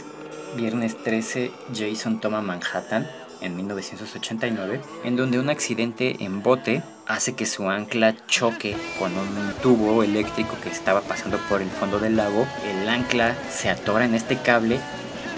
Viernes 13, Jason toma Manhattan, en 1989, en donde un accidente en bote hace que su ancla choque con un tubo eléctrico que estaba pasando por el fondo del lago. El ancla se atora en este cable,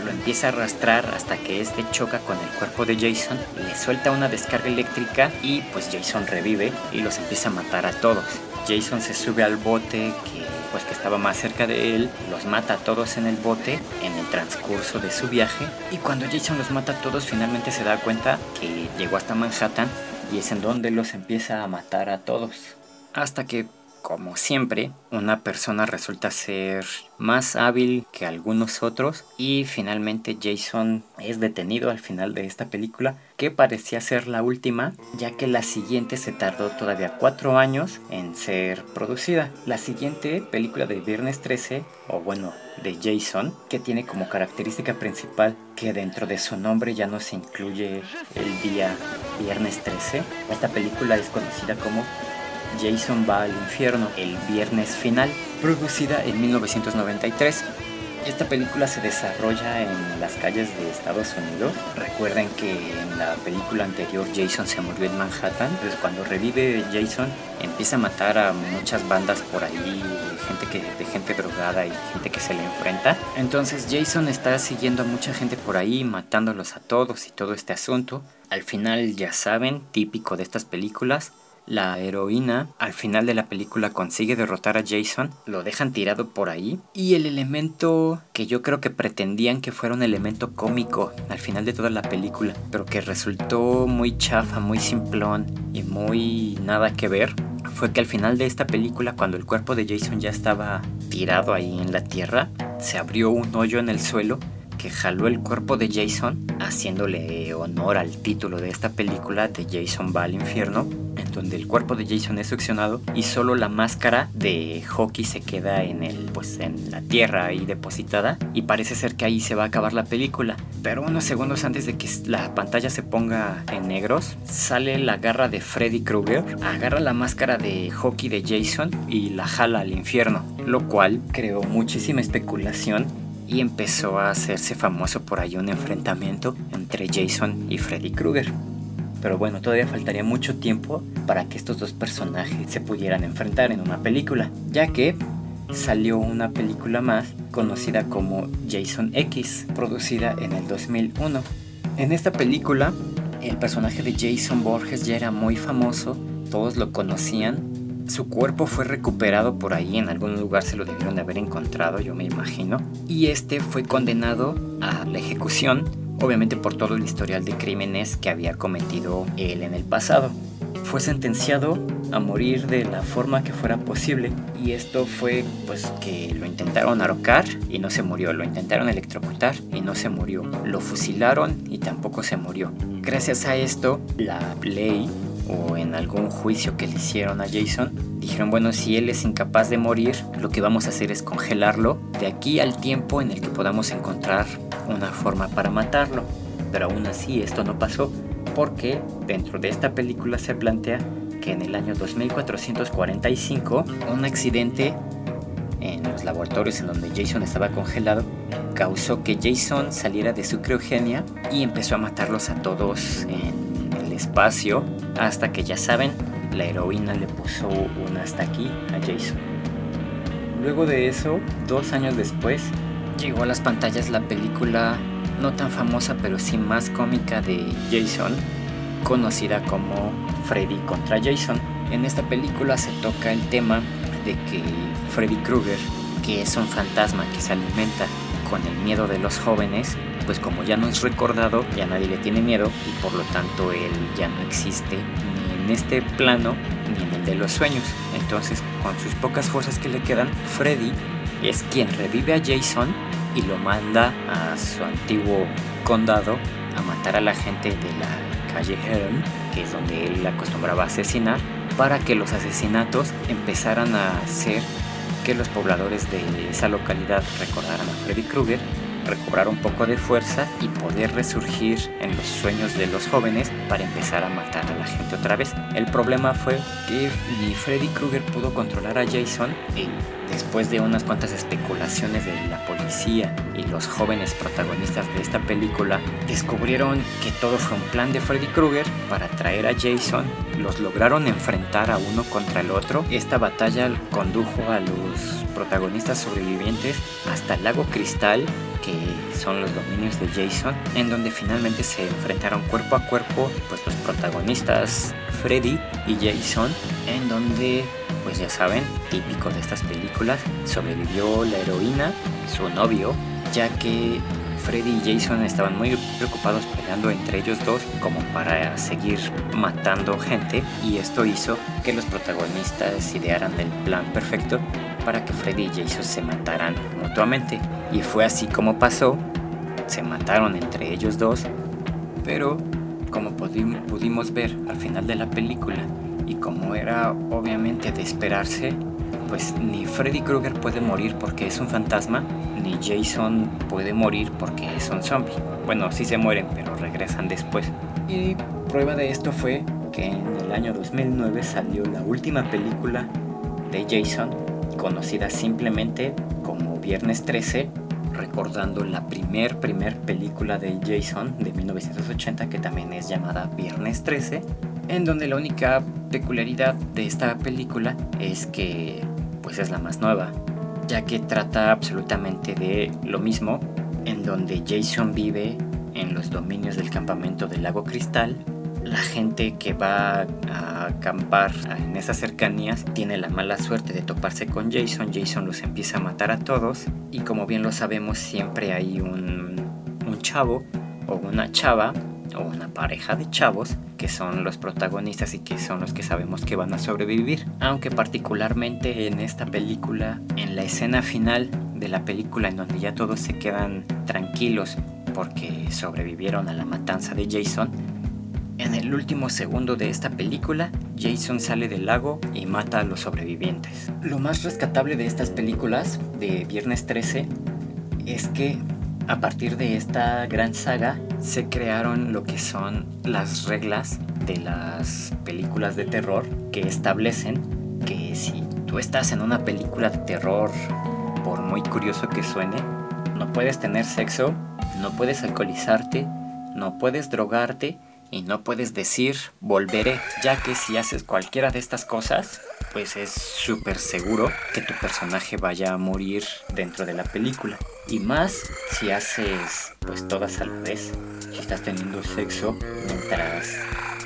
lo empieza a arrastrar hasta que este choca con el cuerpo de Jason, le suelta una descarga eléctrica y pues Jason revive y los empieza a matar a todos. Jason se sube al bote que pues que estaba más cerca de él, los mata a todos en el bote en el transcurso de su viaje y cuando Jason los mata a todos finalmente se da cuenta que llegó hasta Manhattan y es en donde los empieza a matar a todos. Hasta que como siempre, una persona resulta ser más hábil que algunos otros y finalmente Jason es detenido al final de esta película que parecía ser la última ya que la siguiente se tardó todavía cuatro años en ser producida. La siguiente película de Viernes 13 o bueno de Jason que tiene como característica principal que dentro de su nombre ya no se incluye el día Viernes 13. Esta película es conocida como Jason va al infierno, el viernes final, producida en 1993. Esta película se desarrolla en las calles de Estados Unidos. Recuerden que en la película anterior Jason se murió en Manhattan. Entonces cuando revive Jason empieza a matar a muchas bandas por ahí, gente que, de gente drogada y gente que se le enfrenta. Entonces Jason está siguiendo a mucha gente por ahí, matándolos a todos y todo este asunto. Al final ya saben, típico de estas películas, la heroína al final de la película consigue derrotar a Jason, lo dejan tirado por ahí y el elemento que yo creo que pretendían que fuera un elemento cómico al final de toda la película, pero que resultó muy chafa, muy simplón y muy nada que ver, fue que al final de esta película cuando el cuerpo de Jason ya estaba tirado ahí en la tierra, se abrió un hoyo en el suelo que jaló el cuerpo de Jason, haciéndole honor al título de esta película de Jason va al infierno, donde el cuerpo de Jason es succionado y solo la máscara de Hockey se queda en el pues en la tierra ahí depositada y parece ser que ahí se va a acabar la película. Pero unos segundos antes de que la pantalla se ponga en negros, sale la garra de Freddy Krueger, agarra la máscara de Hockey de Jason y la jala al infierno, lo cual creó muchísima especulación y empezó a hacerse famoso por ahí un enfrentamiento entre Jason y Freddy Krueger. Pero bueno, todavía faltaría mucho tiempo para que estos dos personajes se pudieran enfrentar en una película, ya que salió una película más conocida como Jason X, producida en el 2001. En esta película, el personaje de Jason Borges ya era muy famoso, todos lo conocían su cuerpo fue recuperado por ahí, en algún lugar se lo debieron de haber encontrado, yo me imagino. Y este fue condenado a la ejecución, obviamente por todo el historial de crímenes que había cometido él en el pasado. Fue sentenciado a morir de la forma que fuera posible y esto fue pues que lo intentaron ahorcar y no se murió, lo intentaron electrocutar y no se murió, lo fusilaron y tampoco se murió. Gracias a esto la ley o en algún juicio que le hicieron a Jason, dijeron, bueno, si él es incapaz de morir, lo que vamos a hacer es congelarlo de aquí al tiempo en el que podamos encontrar una forma para matarlo. Pero aún así esto no pasó, porque dentro de esta película se plantea que en el año 2445 un accidente en los laboratorios en donde Jason estaba congelado causó que Jason saliera de su criogenia y empezó a matarlos a todos en espacio hasta que ya saben, la heroína le puso un hasta aquí a Jason. Luego de eso, dos años después, llegó a las pantallas la película no tan famosa pero sí más cómica de Jason, conocida como Freddy contra Jason. En esta película se toca el tema de que Freddy Krueger, que es un fantasma que se alimenta con el miedo de los jóvenes, pues como ya no es recordado, ya nadie le tiene miedo y por lo tanto él ya no existe en este plano ni en el de los sueños. Entonces, con sus pocas fuerzas que le quedan, Freddy es quien revive a Jason y lo manda a su antiguo condado a matar a la gente de la calle Heron, que es donde él acostumbraba a asesinar, para que los asesinatos empezaran a hacer que los pobladores de esa localidad recordaran a Freddy Krueger recobrar un poco de fuerza y poder resurgir en los sueños de los jóvenes para empezar a matar a la gente otra vez. El problema fue que ni Freddy Krueger pudo controlar a Jason y después de unas cuantas especulaciones de la policía y los jóvenes protagonistas de esta película descubrieron que todo fue un plan de Freddy Krueger para traer a Jason. Los lograron enfrentar a uno contra el otro. Esta batalla condujo a los protagonistas sobrevivientes hasta el lago Cristal que son los dominios de Jason, en donde finalmente se enfrentaron cuerpo a cuerpo pues los protagonistas Freddy y Jason, en donde pues ya saben, típico de estas películas, sobrevivió la heroína, su novio, ya que Freddy y Jason estaban muy preocupados peleando entre ellos dos como para seguir matando gente y esto hizo que los protagonistas idearan el plan perfecto para que Freddy y Jason se mataran mutuamente. Y fue así como pasó, se mataron entre ellos dos, pero como pudimos ver al final de la película y como era obviamente de esperarse, pues ni Freddy Krueger puede morir porque es un fantasma, ni Jason puede morir porque es un zombie. Bueno, sí se mueren, pero regresan después. Y prueba de esto fue que en el año 2009 salió la última película de Jason, conocida simplemente como Viernes 13, recordando la primer primer película de Jason de 1980 que también es llamada Viernes 13, en donde la única peculiaridad de esta película es que pues es la más nueva, ya que trata absolutamente de lo mismo, en donde Jason vive en los dominios del campamento del lago Cristal la gente que va a acampar en esas cercanías tiene la mala suerte de toparse con Jason. Jason los empieza a matar a todos y como bien lo sabemos siempre hay un, un chavo o una chava o una pareja de chavos que son los protagonistas y que son los que sabemos que van a sobrevivir. Aunque particularmente en esta película, en la escena final de la película en donde ya todos se quedan tranquilos porque sobrevivieron a la matanza de Jason, en el último segundo de esta película, Jason sale del lago y mata a los sobrevivientes. Lo más rescatable de estas películas de Viernes 13 es que a partir de esta gran saga se crearon lo que son las reglas de las películas de terror que establecen que si tú estás en una película de terror, por muy curioso que suene, no puedes tener sexo, no puedes alcoholizarte, no puedes drogarte, y no puedes decir volveré, ya que si haces cualquiera de estas cosas, pues es súper seguro que tu personaje vaya a morir dentro de la película. Y más si haces pues todas a la vez, si estás teniendo sexo mientras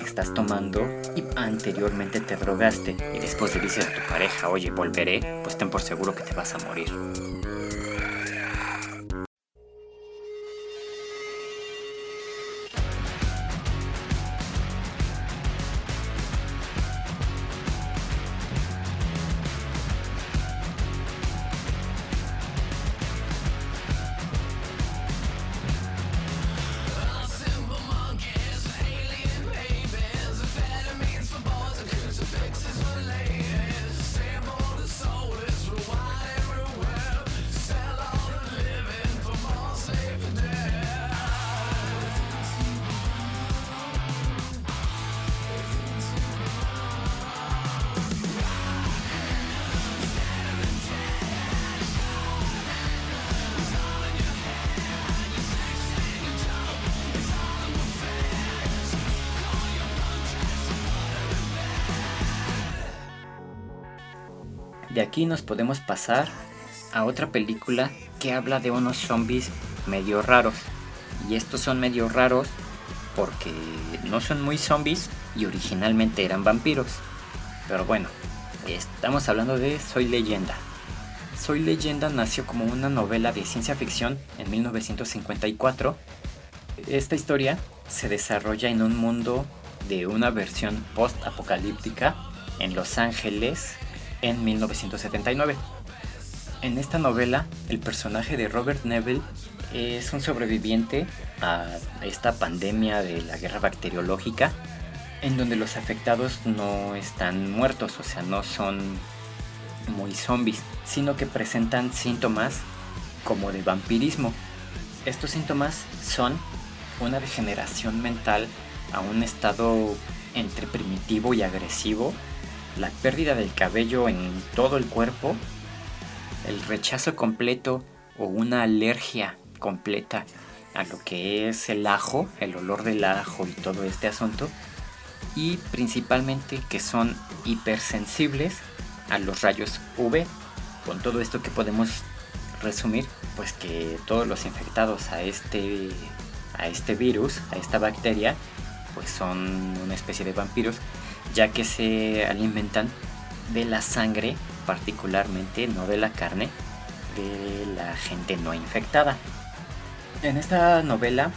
estás tomando y anteriormente te drogaste y después le dices a tu pareja, oye, volveré, pues ten por seguro que te vas a morir. Aquí nos podemos pasar a otra película que habla de unos zombies medio raros. Y estos son medio raros porque no son muy zombies y originalmente eran vampiros. Pero bueno, estamos hablando de Soy leyenda. Soy leyenda nació como una novela de ciencia ficción en 1954. Esta historia se desarrolla en un mundo de una versión post-apocalíptica en Los Ángeles en 1979. En esta novela, el personaje de Robert Neville es un sobreviviente a esta pandemia de la guerra bacteriológica, en donde los afectados no están muertos, o sea, no son muy zombies, sino que presentan síntomas como de vampirismo. Estos síntomas son una degeneración mental a un estado entre primitivo y agresivo, la pérdida del cabello en todo el cuerpo, el rechazo completo o una alergia completa a lo que es el ajo, el olor del ajo y todo este asunto, y principalmente que son hipersensibles a los rayos UV. Con todo esto que podemos resumir, pues que todos los infectados a este a este virus, a esta bacteria, pues son una especie de vampiros, ya que se alimentan de la sangre, particularmente, no de la carne, de la gente no infectada. En esta novela,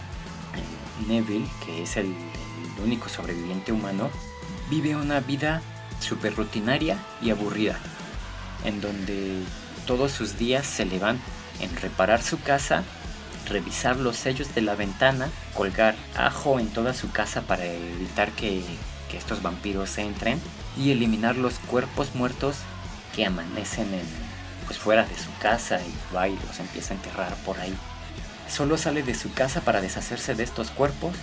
eh, Neville, que es el, único sobreviviente humano, vive una vida súper rutinaria y aburrida, en donde todos sus días se le van en reparar su casa, revisar los sellos de la ventana, colgar ajo en toda su casa para evitar que, que estos vampiros entren y eliminar los cuerpos muertos que amanecen en, pues fuera de su casa y va y los empieza a enterrar por ahí. Solo sale de su casa para deshacerse de estos cuerpos,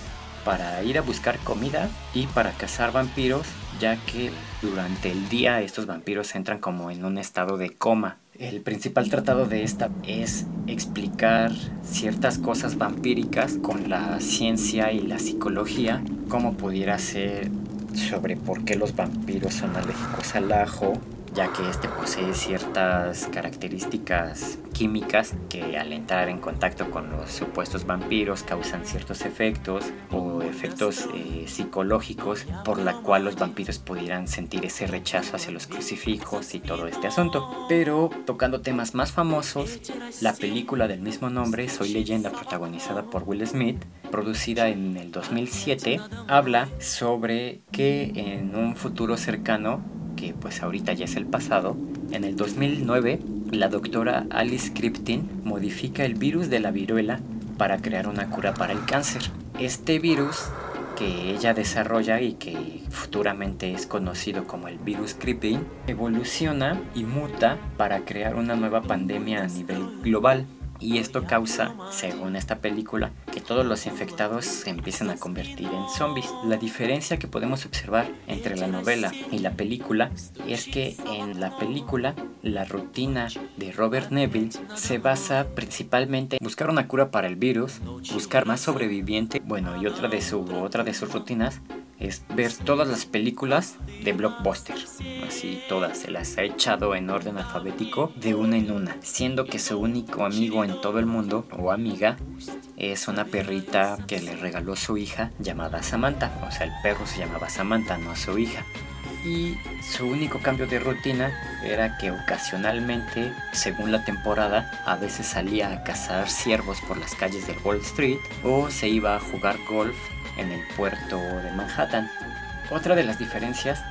para ir a buscar comida y para cazar vampiros, ya que durante el día estos vampiros entran como en un estado de coma. El principal tratado de esta es explicar ciertas cosas vampíricas con la ciencia y la psicología, como pudiera ser sobre por qué los vampiros son alérgicos al ajo, ya que este posee ciertas características químicas que al entrar en contacto con los supuestos vampiros causan ciertos efectos o efectos eh, psicológicos por la cual los vampiros pudieran sentir ese rechazo hacia los crucifijos y todo este asunto. Pero tocando temas más famosos, la película del mismo nombre, Soy leyenda, protagonizada por Will Smith, producida en el 2007, habla sobre que en un futuro cercano que pues ahorita ya es el pasado, en el 2009 la doctora Alice Kripton modifica el virus de la viruela para crear una cura para el cáncer. Este virus que ella desarrolla y que futuramente es conocido como el virus Kripton evoluciona y muta para crear una nueva pandemia a nivel global. Y esto causa, según esta película, que todos los infectados se empiecen a convertir en zombies. La diferencia que podemos observar entre la novela y la película es que en la película la rutina de Robert Neville se basa principalmente en buscar una cura para el virus, buscar más sobrevivientes, bueno, y otra de, su, otra de sus rutinas es ver todas las películas de Blockbuster. Así todas, se las ha echado en orden alfabético de una en una, siendo que su único amigo en todo el mundo o amiga es una perrita que le regaló su hija llamada Samantha. O sea, el perro se llamaba Samantha, no su hija. Y su único cambio de rutina era que ocasionalmente, según la temporada, a veces salía a cazar ciervos por las calles de Wall Street o se iba a jugar golf en el puerto de Manhattan. Otra de las diferencias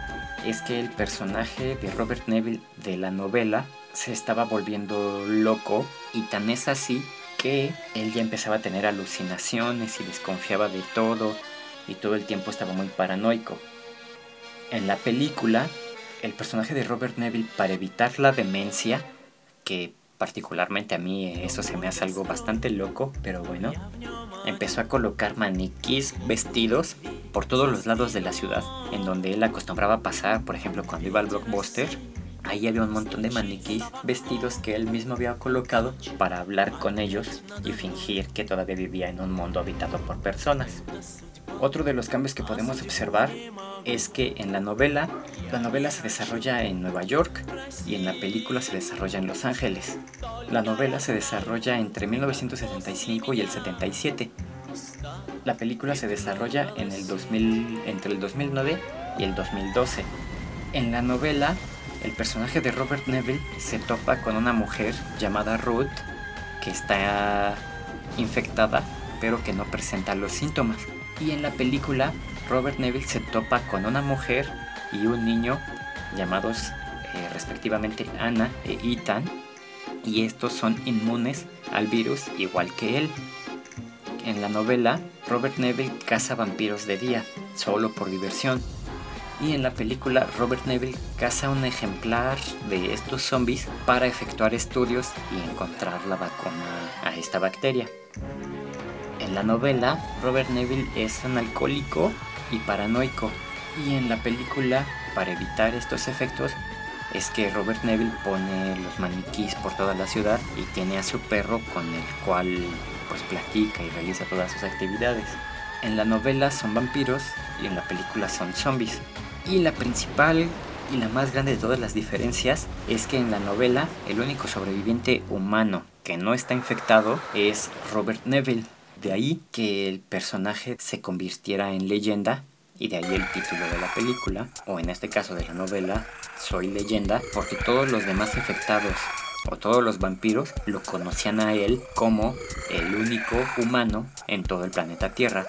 es que el personaje de Robert Neville de la novela se estaba volviendo loco y tan es así que él ya empezaba a tener alucinaciones y desconfiaba de todo y todo el tiempo estaba muy paranoico. En la película, el personaje de Robert Neville para evitar la demencia, que particularmente a mí eso se me hace algo bastante loco, pero bueno, empezó a colocar maniquís vestidos por todos los lados de la ciudad, en donde él acostumbraba pasar, por ejemplo, cuando iba al blockbuster, ahí había un montón de maniquís vestidos que él mismo había colocado para hablar con ellos y fingir que todavía vivía en un mundo habitado por personas. Otro de los cambios que podemos observar es que en la novela, la novela se desarrolla en Nueva York y en la película se desarrolla en Los Ángeles. La novela se desarrolla entre 1975 y el 77. La película se desarrolla en el 2000, entre el 2009 y el 2012. En la novela, el personaje de Robert Neville se topa con una mujer llamada Ruth que está infectada pero que no presenta los síntomas. Y en la película, Robert Neville se topa con una mujer y un niño llamados eh, respectivamente Anna e Ethan, y estos son inmunes al virus igual que él. En la novela, Robert Neville caza vampiros de día, solo por diversión. Y en la película, Robert Neville caza un ejemplar de estos zombies para efectuar estudios y encontrar la vacuna a esta bacteria. En la novela, Robert Neville es un alcohólico y paranoico. Y en la película, para evitar estos efectos, es que Robert Neville pone los maniquís por toda la ciudad y tiene a su perro con el cual pues platica y realiza todas sus actividades. En la novela son vampiros y en la película son zombies. Y la principal y la más grande de todas las diferencias es que en la novela el único sobreviviente humano que no está infectado es Robert Neville. De ahí que el personaje se convirtiera en leyenda y de ahí el título de la película, o en este caso de la novela, Soy leyenda, porque todos los demás infectados o todos los vampiros lo conocían a él como el único humano en todo el planeta Tierra.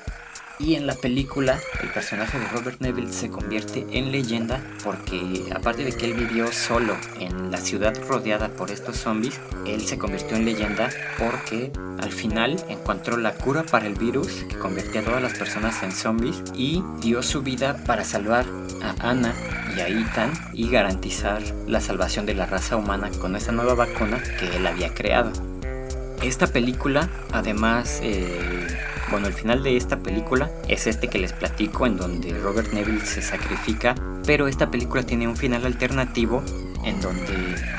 Y en la película, el personaje de Robert Neville se convierte en leyenda porque, aparte de que él vivió solo en la ciudad rodeada por estos zombies, él se convirtió en leyenda porque al final encontró la cura para el virus que convertía a todas las personas en zombies y dio su vida para salvar a Anna y a Ethan y garantizar la salvación de la raza humana con esa nueva vacuna que él había creado. Esta película, además, eh, bueno, el final de esta película es este que les platico en donde Robert Neville se sacrifica, pero esta película tiene un final alternativo en donde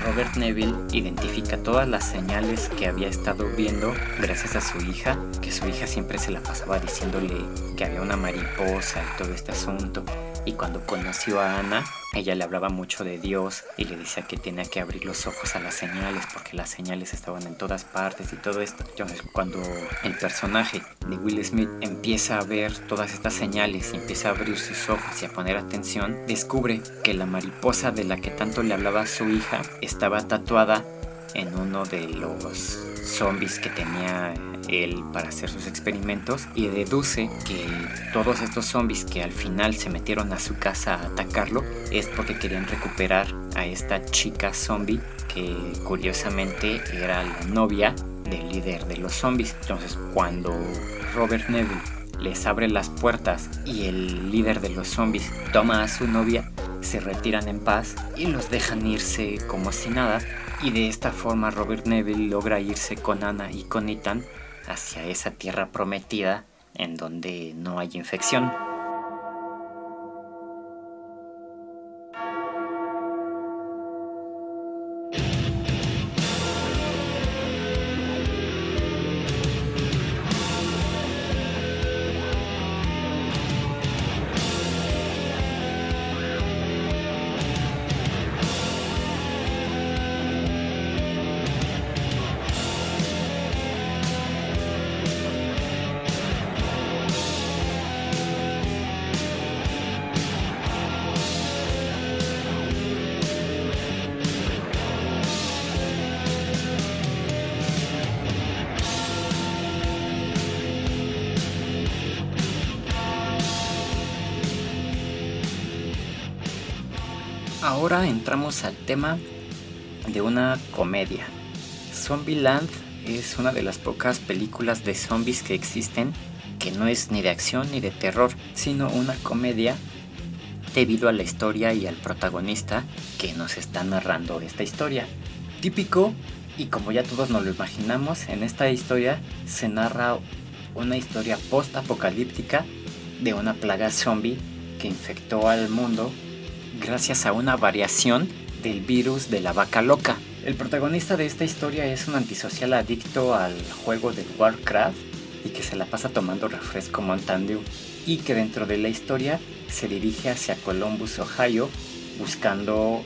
Robert Neville identifica todas las señales que había estado viendo gracias a su hija, que su hija siempre se la pasaba diciéndole que había una mariposa y todo este asunto. Y cuando conoció a Ana, ella le hablaba mucho de Dios y le decía que tenía que abrir los ojos a las señales porque las señales estaban en todas partes y todo esto. Entonces cuando el personaje de Will Smith empieza a ver todas estas señales y empieza a abrir sus ojos y a poner atención, descubre que la mariposa de la que tanto le hablaba su hija estaba tatuada en uno de los zombies que tenía él para hacer sus experimentos y deduce que todos estos zombies que al final se metieron a su casa a atacarlo es porque querían recuperar a esta chica zombie que curiosamente era la novia del líder de los zombies. Entonces cuando Robert Neville les abre las puertas y el líder de los zombies toma a su novia, se retiran en paz y los dejan irse como si nada. Y de esta forma Robert Neville logra irse con Anna y con Ethan hacia esa tierra prometida en donde no hay infección. Ahora entramos al tema de una comedia. Zombieland es una de las pocas películas de zombies que existen que no es ni de acción ni de terror, sino una comedia debido a la historia y al protagonista que nos está narrando esta historia. Típico, y como ya todos nos lo imaginamos, en esta historia se narra una historia post-apocalíptica de una plaga zombie que infectó al mundo gracias a una variación del virus de la vaca loca. El protagonista de esta historia es un antisocial adicto al juego de Warcraft y que se la pasa tomando refresco Mountain Dew y que dentro de la historia se dirige hacia Columbus, Ohio, buscando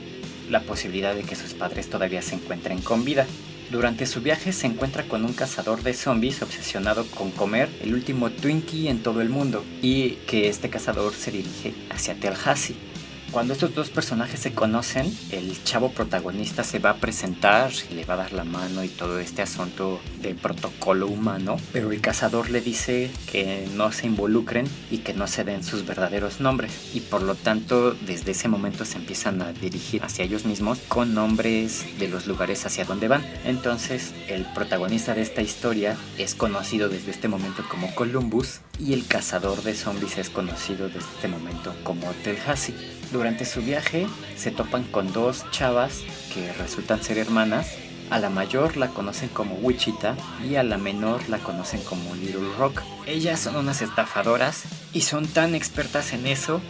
la posibilidad de que sus padres todavía se encuentren con vida. Durante su viaje se encuentra con un cazador de zombies obsesionado con comer el último Twinkie en todo el mundo y que este cazador se dirige hacia Tallahassee. Cuando estos dos personajes se conocen, el chavo protagonista se va a presentar, le va a dar la mano y todo este asunto de protocolo humano, pero el cazador le dice que no se involucren y que no se den sus verdaderos nombres y por lo tanto desde ese momento se empiezan a dirigir hacia ellos mismos con nombres de los lugares hacia donde van. Entonces el protagonista de esta historia es conocido desde este momento como Columbus y el cazador de zombies es conocido desde este momento como Tallahassee. Durante su viaje se topan con dos chavas que resultan ser hermanas. A la mayor la conocen como Wichita y a la menor la conocen como Little Rock. Ellas son unas estafadoras y son tan expertas en eso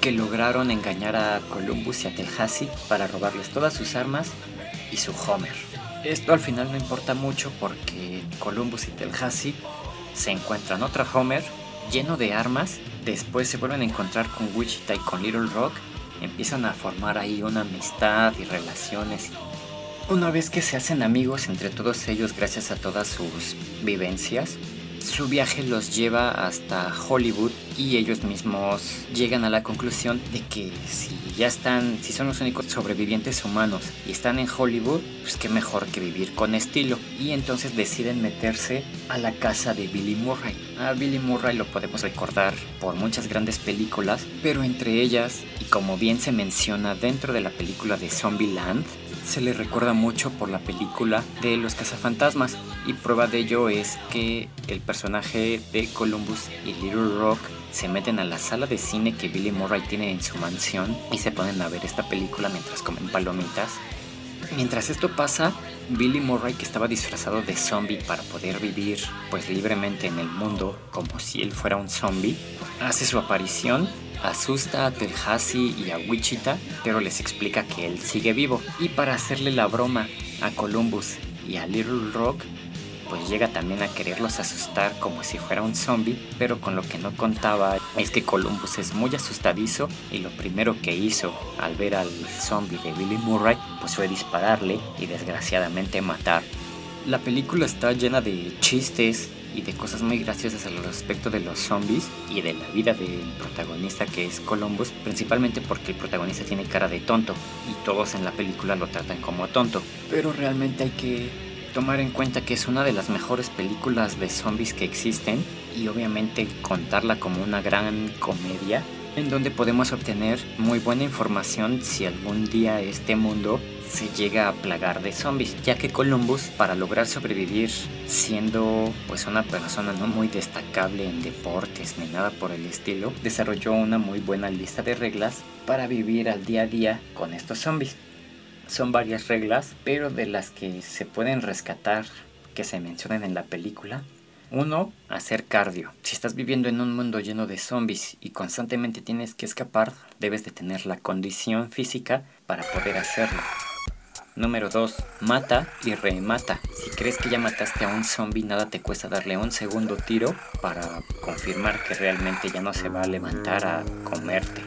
que lograron engañar a Columbus y a Tallahassee para robarles todas sus armas y su Homer. Esto al final no importa mucho porque Columbus y Tallahassee se encuentran otra Homer lleno de armas. Después se vuelven a encontrar con Wichita y con Little Rock. Empiezan a formar ahí una amistad y relaciones. Una vez que se hacen amigos entre todos ellos gracias a todas sus vivencias, su viaje los lleva hasta Hollywood y ellos mismos llegan a la conclusión de que si ya están, si son los únicos sobrevivientes humanos y están en Hollywood, pues qué mejor que vivir con estilo. Y entonces deciden meterse a la casa de Billy Murray. A Billy Murray lo podemos recordar por muchas grandes películas, pero entre ellas, y como bien se menciona dentro de la película de Zombieland, se le recuerda mucho por la película de los cazafantasmas y prueba de ello es que el personaje de Columbus y Little Rock se meten a la sala de cine que Billy Murray tiene en su mansión y se ponen a ver esta película mientras comen palomitas. Mientras esto pasa, Billy Murray, que estaba disfrazado de zombie para poder vivir pues libremente en el mundo como si él fuera un zombie, hace su aparición asusta a Tallahassee y a Wichita, pero les explica que él sigue vivo. Y para hacerle la broma a Columbus y a Little Rock, pues llega también a quererlos asustar como si fuera un zombie, pero con lo que no contaba es que Columbus es muy asustadizo y lo primero que hizo al ver al zombie de Billy Murray pues fue dispararle y desgraciadamente matar. La película está llena de chistes, y de cosas muy graciosas al respecto de los zombies y de la vida del protagonista que es Columbus, principalmente porque el protagonista tiene cara de tonto y todos en la película lo tratan como tonto. Pero realmente hay que tomar en cuenta que es una de las mejores películas de zombies que existen y obviamente contarla como una gran comedia en donde podemos obtener muy buena información si algún día este mundo se llega a plagar de zombies, ya que Columbus, para lograr sobrevivir siendo pues una persona no muy destacable en deportes ni nada por el estilo, desarrolló una muy buena lista de reglas para vivir al día a día con estos zombies. Son varias reglas, pero de las que se pueden rescatar que se mencionan en la película, uno, hacer cardio. Si estás viviendo en un mundo lleno de zombies y constantemente tienes que escapar, debes de tener la condición física para poder hacerlo. Número 2. Mata y remata. Si crees que ya mataste a un zombie, nada te cuesta darle un segundo tiro para confirmar que realmente ya no se va a levantar a comerte.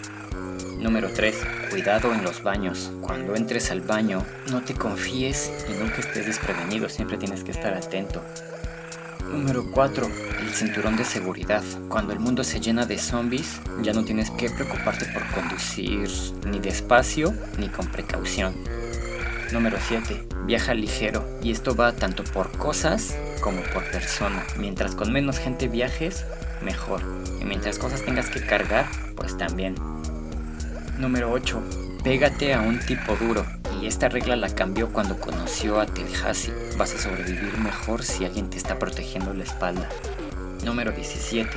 Número 3. Cuidado en los baños. Cuando entres al baño, no te confíes y nunca estés desprevenido, siempre tienes que estar atento. Número 4. El cinturón de seguridad. Cuando el mundo se llena de zombies, ya no tienes que preocuparte por conducir ni despacio ni con precaución. Número 7. Viaja ligero. Y esto va tanto por cosas como por persona. Mientras con menos gente viajes, mejor. Y mientras cosas tengas que cargar, pues también. Número 8. Pégate a un tipo duro. Y esta regla la cambió cuando conoció a Tallahassee. Vas a sobrevivir mejor si alguien te está protegiendo la espalda. Número 17.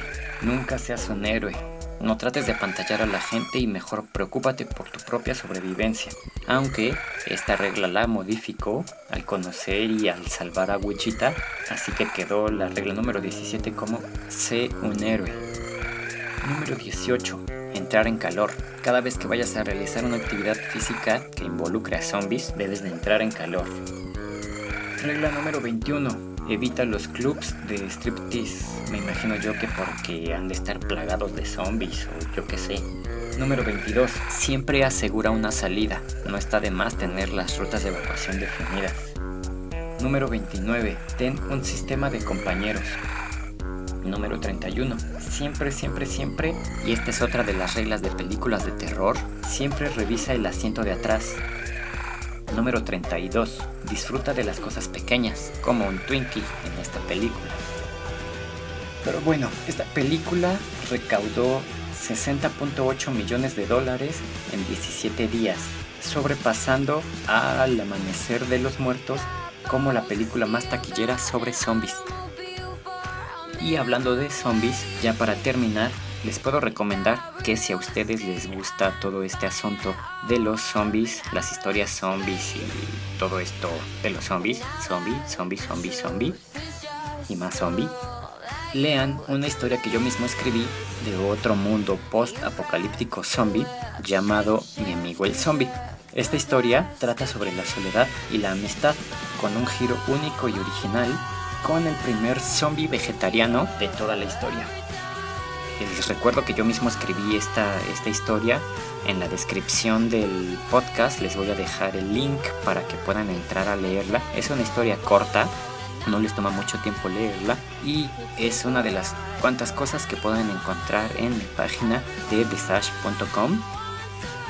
Nunca seas un héroe. No trates de pantallar a la gente y mejor preocúpate por tu propia sobrevivencia. Aunque esta regla la modificó al conocer y al salvar a Wichita, así que quedó la regla número 17 como sé un héroe. Número 18. Entrar en calor. Cada vez que vayas a realizar una actividad física que involucre a zombies, debes de entrar en calor. Regla número 21. Evita los clubs de striptease. Me imagino yo que porque han de estar plagados de zombies o yo qué sé. Número 22. Siempre asegura una salida. No está de más tener las rutas de evacuación definidas. Número 29. Ten un sistema de compañeros. Número 31. Siempre, siempre, siempre, y esta es otra de las reglas de películas de terror, siempre revisa el asiento de atrás. Número 32. Disfruta de las cosas pequeñas, como un Twinkie en esta película. Pero bueno, esta película recaudó 60.8 millones de dólares en 17 días, sobrepasando Al Amanecer de los Muertos como la película más taquillera sobre zombies. Y hablando de zombies, ya para terminar, les puedo recomendar que si a ustedes les gusta todo este asunto de los zombies, las historias zombies y todo esto de los zombies, zombie, zombie, zombie, zombie y más zombie, lean una historia que yo mismo escribí de otro mundo post-apocalíptico zombie llamado Mi amigo el zombie. Esta historia trata sobre la soledad y la amistad con un giro único y original con el primer zombie vegetariano de toda la historia. Les recuerdo que yo mismo escribí esta, esta historia. En la descripción del podcast les voy a dejar el link para que puedan entrar a leerla. Es una historia corta, no les toma mucho tiempo leerla y es una de las cuantas cosas que pueden encontrar en mi página de desage.com.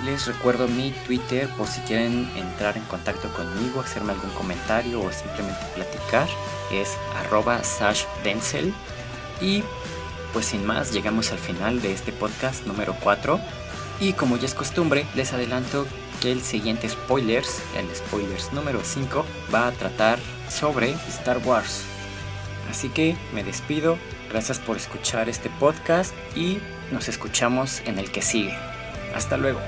Les recuerdo mi Twitter por si quieren entrar en contacto conmigo, hacerme algún comentario o simplemente platicar. Es arroba sashdenzel. Y pues sin más, llegamos al final de este podcast número 4. Y como ya es costumbre, les adelanto que el siguiente spoilers, el spoilers número 5, va a tratar sobre Star Wars. Así que me despido, gracias por escuchar este podcast y nos escuchamos en el que sigue. Hasta luego.